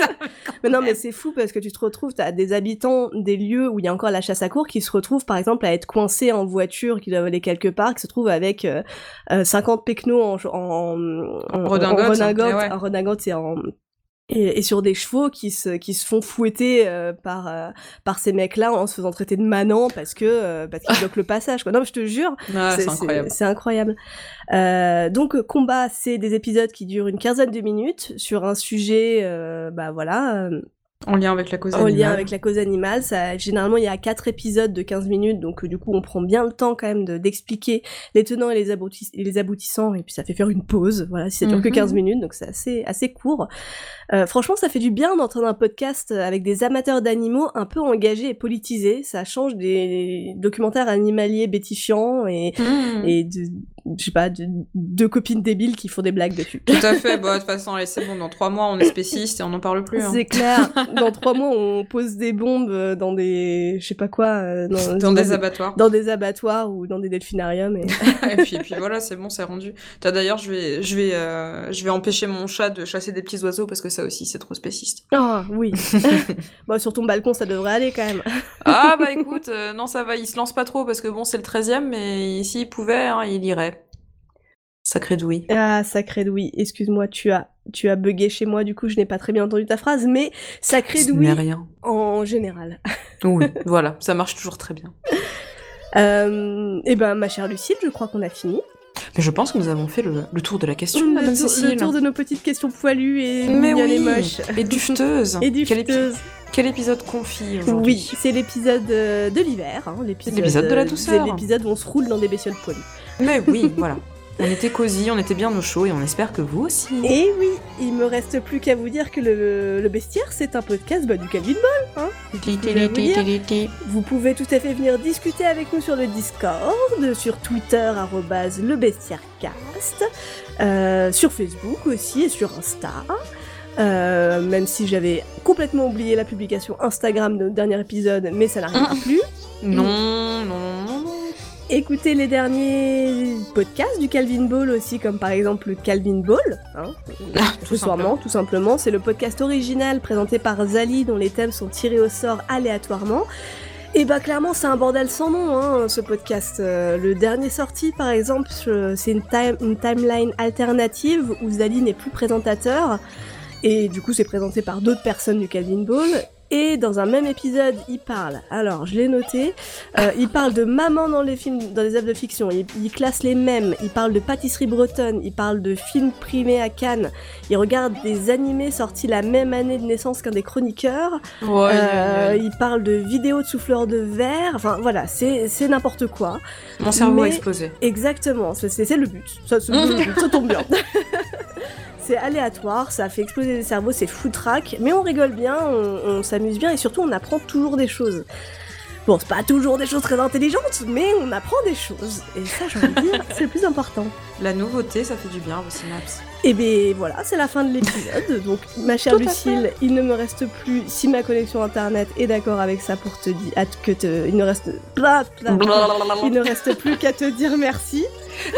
Mais non, mais c'est fou parce que tu te retrouves, t'as des habitants des lieux où il y a encore la chasse à cour qui se retrouvent, par exemple, à être coincés en voiture, qui doivent aller quelque part, qui se trouvent avec euh, euh, 50 pecnos en, en, en, redingote, en redingote, eh ouais. en redingote, c'est en et, et sur des chevaux qui se qui se font fouetter euh, par euh, par ces mecs-là en se faisant traiter de manants parce que euh, parce qu'ils bloquent le passage quoi. Non, mais je te jure, Ah, c'est incroyable. c'est incroyable. Euh, donc euh, combat, c'est des épisodes qui durent une quinzaine de minutes sur un sujet, euh, bah voilà, En lien avec la cause en lien animale. avec la cause animale. Ça, généralement, il y a quatre épisodes de 15 minutes, donc euh, du coup, on prend bien le temps quand même de- d'expliquer les tenants et les, aboutis- et les aboutissants, et puis ça fait faire une pause, voilà, si ça dure que Mhm. 15 minutes, donc c'est assez, assez court. Euh, franchement, ça fait du bien d'entendre un podcast avec des amateurs d'animaux un peu engagés et politisés. Ça change des documentaires animaliers bétifiants et, Mhm. et de, je sais pas, de, deux copines débiles qui font des blagues dessus. Tout à fait. Bah, de toute façon, c'est bon. Dans trois mois, on est spéciste et on n'en parle plus. hein. C'est clair. Dans trois mois, on pose des bombes euh, dans des, je sais pas quoi, euh, dans, Dans des abattoirs. dans des abattoirs ou dans des delphinariums. Et... et puis, puis voilà, c'est bon, c'est rendu. D'ailleurs, je vais, je vais, euh, je vais empêcher mon chat de chasser des petits oiseaux parce que ça aussi, c'est trop spéciste. Ah oui. bon, sur ton balcon, ça devrait aller quand même. Ah bah écoute, euh, non, ça va, il se lance pas trop parce que bon, c'est le 13 e mais s'il pouvait, hein, il irait. Sacré douille. Ah, sacré Douy. Excuse-moi, tu as, tu as bugué chez moi, du coup, je n'ai pas très bien entendu ta phrase, mais sacré n'est rien. en général. Oui, voilà, ça marche toujours très bien. Euh, eh ben, ma chère Lucille, je crois qu'on a fini. Mais je pense que nous avons fait le, le tour de la question, le, Madame tour, le tour de nos petites questions poilues et Mais oui, et moches. et dufteuses. Et du Quel, épi- quel épisode confie aujourd'hui Oui, c'est l'épisode euh, de l'hiver, hein, l'épisode L'épisode de la euh, douceur. C'est l'épisode où on se roule dans des bestioles poilues. Mais oui, voilà. On était cosy, on était bien au chaud et on espère que vous aussi. Et oui, il me reste plus qu'à vous dire que le, le bestiaire, c'est un podcast bah, du Calvin Ball. Hein, vous. Vous pouvez tout à fait venir discuter avec nous sur le Discord, sur Twitter, arrobase le bestiairecast, euh, sur Facebook aussi et sur Insta. Euh, même si j'avais complètement oublié la publication Instagram de notre dernier épisode, mais ça n'arrivera plus. Non, non, non, non, Écoutez les derniers podcasts du Calvin Ball aussi, comme par exemple le Calvin Ball, hein, Tout accessoirement, tout simplement. C'est le podcast original présenté par Zali, dont les thèmes sont tirés au sort aléatoirement. Et bah clairement c'est un bordel sans nom hein, ce podcast. Euh, le dernier sorti par exemple c'est une, time- une timeline alternative où Zali n'est plus présentateur et du coup c'est présenté par d'autres personnes du Calvin Ball. Et dans un même épisode, il parle. Alors, je l'ai noté. euh, il parle de maman dans les films, dans les œuvres de fiction. Il, il classe les mêmes. Il parle de pâtisserie bretonne. Il parle de films primés à Cannes. Il regarde des animés sortis la même année de naissance qu'un des chroniqueurs. Ouais, Euh, il parle de vidéos de souffleurs de verre. Enfin, voilà, c'est c'est n'importe quoi. Mon cerveau a explosé. Exactement, c'est le but. Ça, c'est le but, ça tombe bien. c'est aléatoire, ça fait exploser les cerveaux, c'est foutraque, mais on rigole bien, on, s'amuse bien et surtout on apprend toujours des choses. Bon, c'est pas toujours des choses très intelligentes, mais on apprend des choses. Et ça, j'ai envie de dire, c'est le plus important. La nouveauté, ça fait du bien aux synapses. Et ben voilà, c'est la fin de l'épisode. Donc, ma chère Lucille, il ne me reste plus, si ma connexion internet est d'accord avec ça pour te dire, que te, il ne reste, bla, bla, bla. il ne reste plus qu'à te dire merci.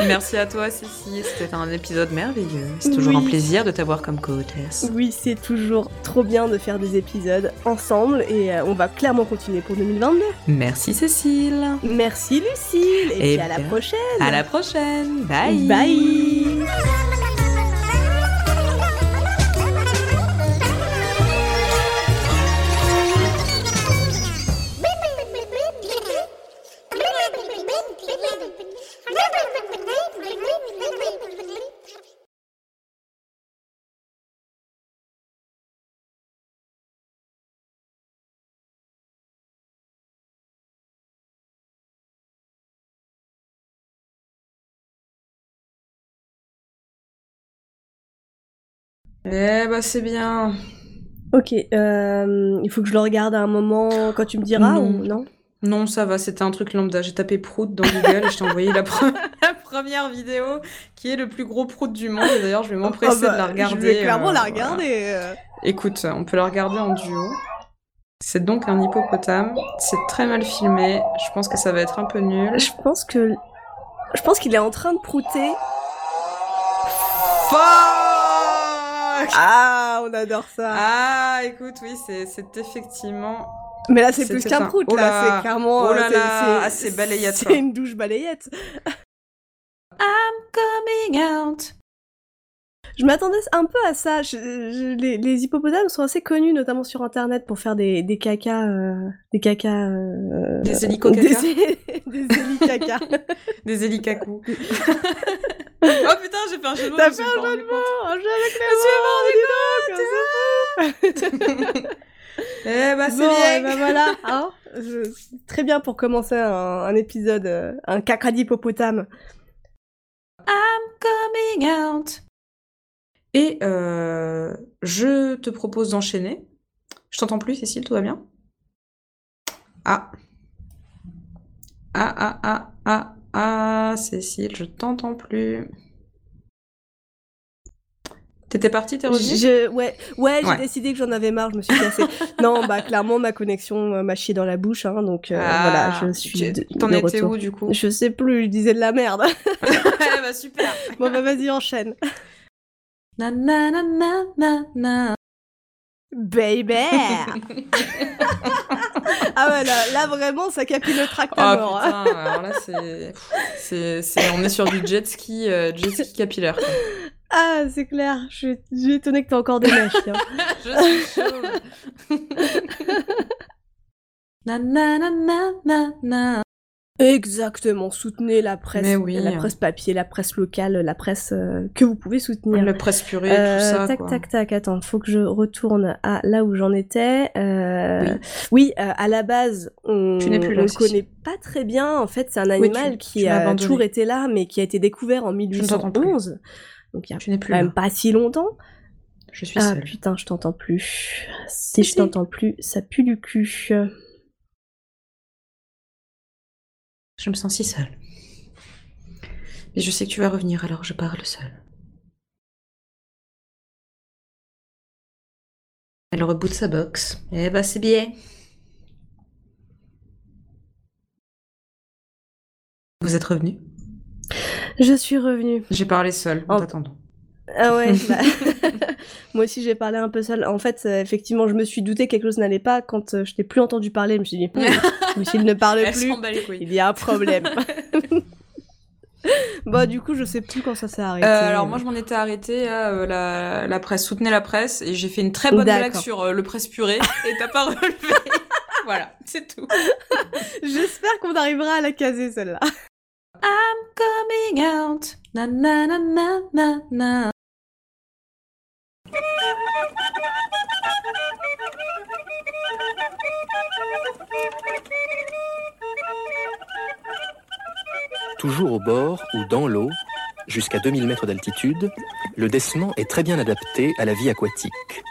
Merci à toi, Cécile. C'était un épisode merveilleux. C'est toujours Oui. un plaisir de t'avoir comme co-hôtesse. Oui, c'est toujours trop bien de faire des épisodes ensemble et euh, on va clairement continuer pour 2022. Merci, Cécile. Merci Lucille et, Eh puis à la bien, prochaine. À la prochaine. Bye. Bye. Bye. Eh bah, c'est bien. Ok, euh, il faut que je le regarde à un moment quand tu me diras Non. ou non? Non, ça va, c'était un truc lambda. J'ai tapé prout dans Google et je t'ai envoyé la, pre- la première vidéo qui est le plus gros prout du monde. Et d'ailleurs, je vais m'empresser Ah bah, de la regarder. Je vais clairement euh, la voilà. regarder. euh. Écoute, on peut la regarder en duo. C'est donc un hippopotame. C'est très mal filmé. Je pense que ça va être un peu nul. Je pense que. Je pense qu'il est en train de prouter. Fuck Ah, on adore ça. Ah, écoute, oui, c'est effectivement. Mais là, c'est plus qu'un un- prout, Oh là, là c'est clairement. Oh là euh, là, ah, c'est balayette, C'est une douche balayette. Coming out. Je m'attendais un peu à ça. Je- je- les, les hippopotames sont assez connus, notamment sur internet, pour faire des, des cacas. euh, des cacas. euh, Des Des, des hélicacas. Des hélicacous. oh putain, j'ai fait un jeu de mots. T'as je fait un jeu de mots Un jeu avec les Je mots dis donc, Eh bah, c'est Bon, bien. eh ben voilà, hein Je- Très bien pour commencer un, un épisode, euh, un caca d'hippopotame. Coming out. Et euh, je te propose d'enchaîner. Je t'entends plus, Cécile, tout va bien? Ah. Ah, ah, ah, ah, ah, Cécile, je t'entends plus. T'étais partie, t'es revenue? Je, ouais, ouais, j'ai Ouais. décidé que j'en avais marre, je me suis cassée. non, bah clairement, ma connexion euh, m'a chié dans la bouche, hein, donc euh, Ah, voilà, je suis T'en étais où, du coup? Je sais plus, je disais de la merde. Ouais, bah super bon, bah vas-y, enchaîne. Na na na na na na. Baby Ah ouais, là, là, vraiment, ça capillotracte à Oh mort. hein. putain, alors là c'est... c'est, c'est- On est sur du jet ski, euh, jet ski capillaire. quoi. Ah, c'est clair, je suis, je suis étonnée que t'as encore des mèches. tiens. Je suis chaude. na na na na na na. Exactement, soutenez la presse, oui. la presse papier, la presse locale, la presse euh, que vous pouvez soutenir. Le presse purée, Euh, tout ça. tac, quoi. tac, tac, attends, faut que je retourne à là où j'en étais. Euh, oui, euh, à la base, on le Cécile. connaît pas très bien. En fait, c'est un Oui, animal tu- qui tu a toujours été là, mais qui a été découvert en ne t'entends plus. 1811. Donc il y a plus même pas si longtemps. Je suis Ah seule. putain, je t'entends plus. Si je t'entends plus, ça pue du cul. Je me sens si seule. Mais je sais que tu vas revenir, alors je parle seule. Elle reboot sa box. Eh bah c'est bien. Vous êtes revenu Je suis revenue. J'ai parlé seule en Oh. t'attendant. Ah ouais, bah, moi aussi j'ai parlé un peu seule. En fait, euh, effectivement, je me suis douté que quelque chose n'allait pas quand euh, je t'ai plus entendu parler. Je me suis dit, Lucille ne parle Elle plus, il y a un problème. bah du coup, je sais plus quand ça s'est arrêté. Euh, alors moi je m'en étais arrêtée à euh, la, la presse, soutenez la presse, et j'ai fait une très bonne blague sur euh, le presse purée, et t'as pas relevé. voilà, c'est tout. J'espère qu'on arrivera à la caser celle-là. Coming out, na na na na na na. Toujours au bord ou dans l'eau, jusqu'à 2000 mètres d'altitude, le décement est très bien adapté à la vie aquatique.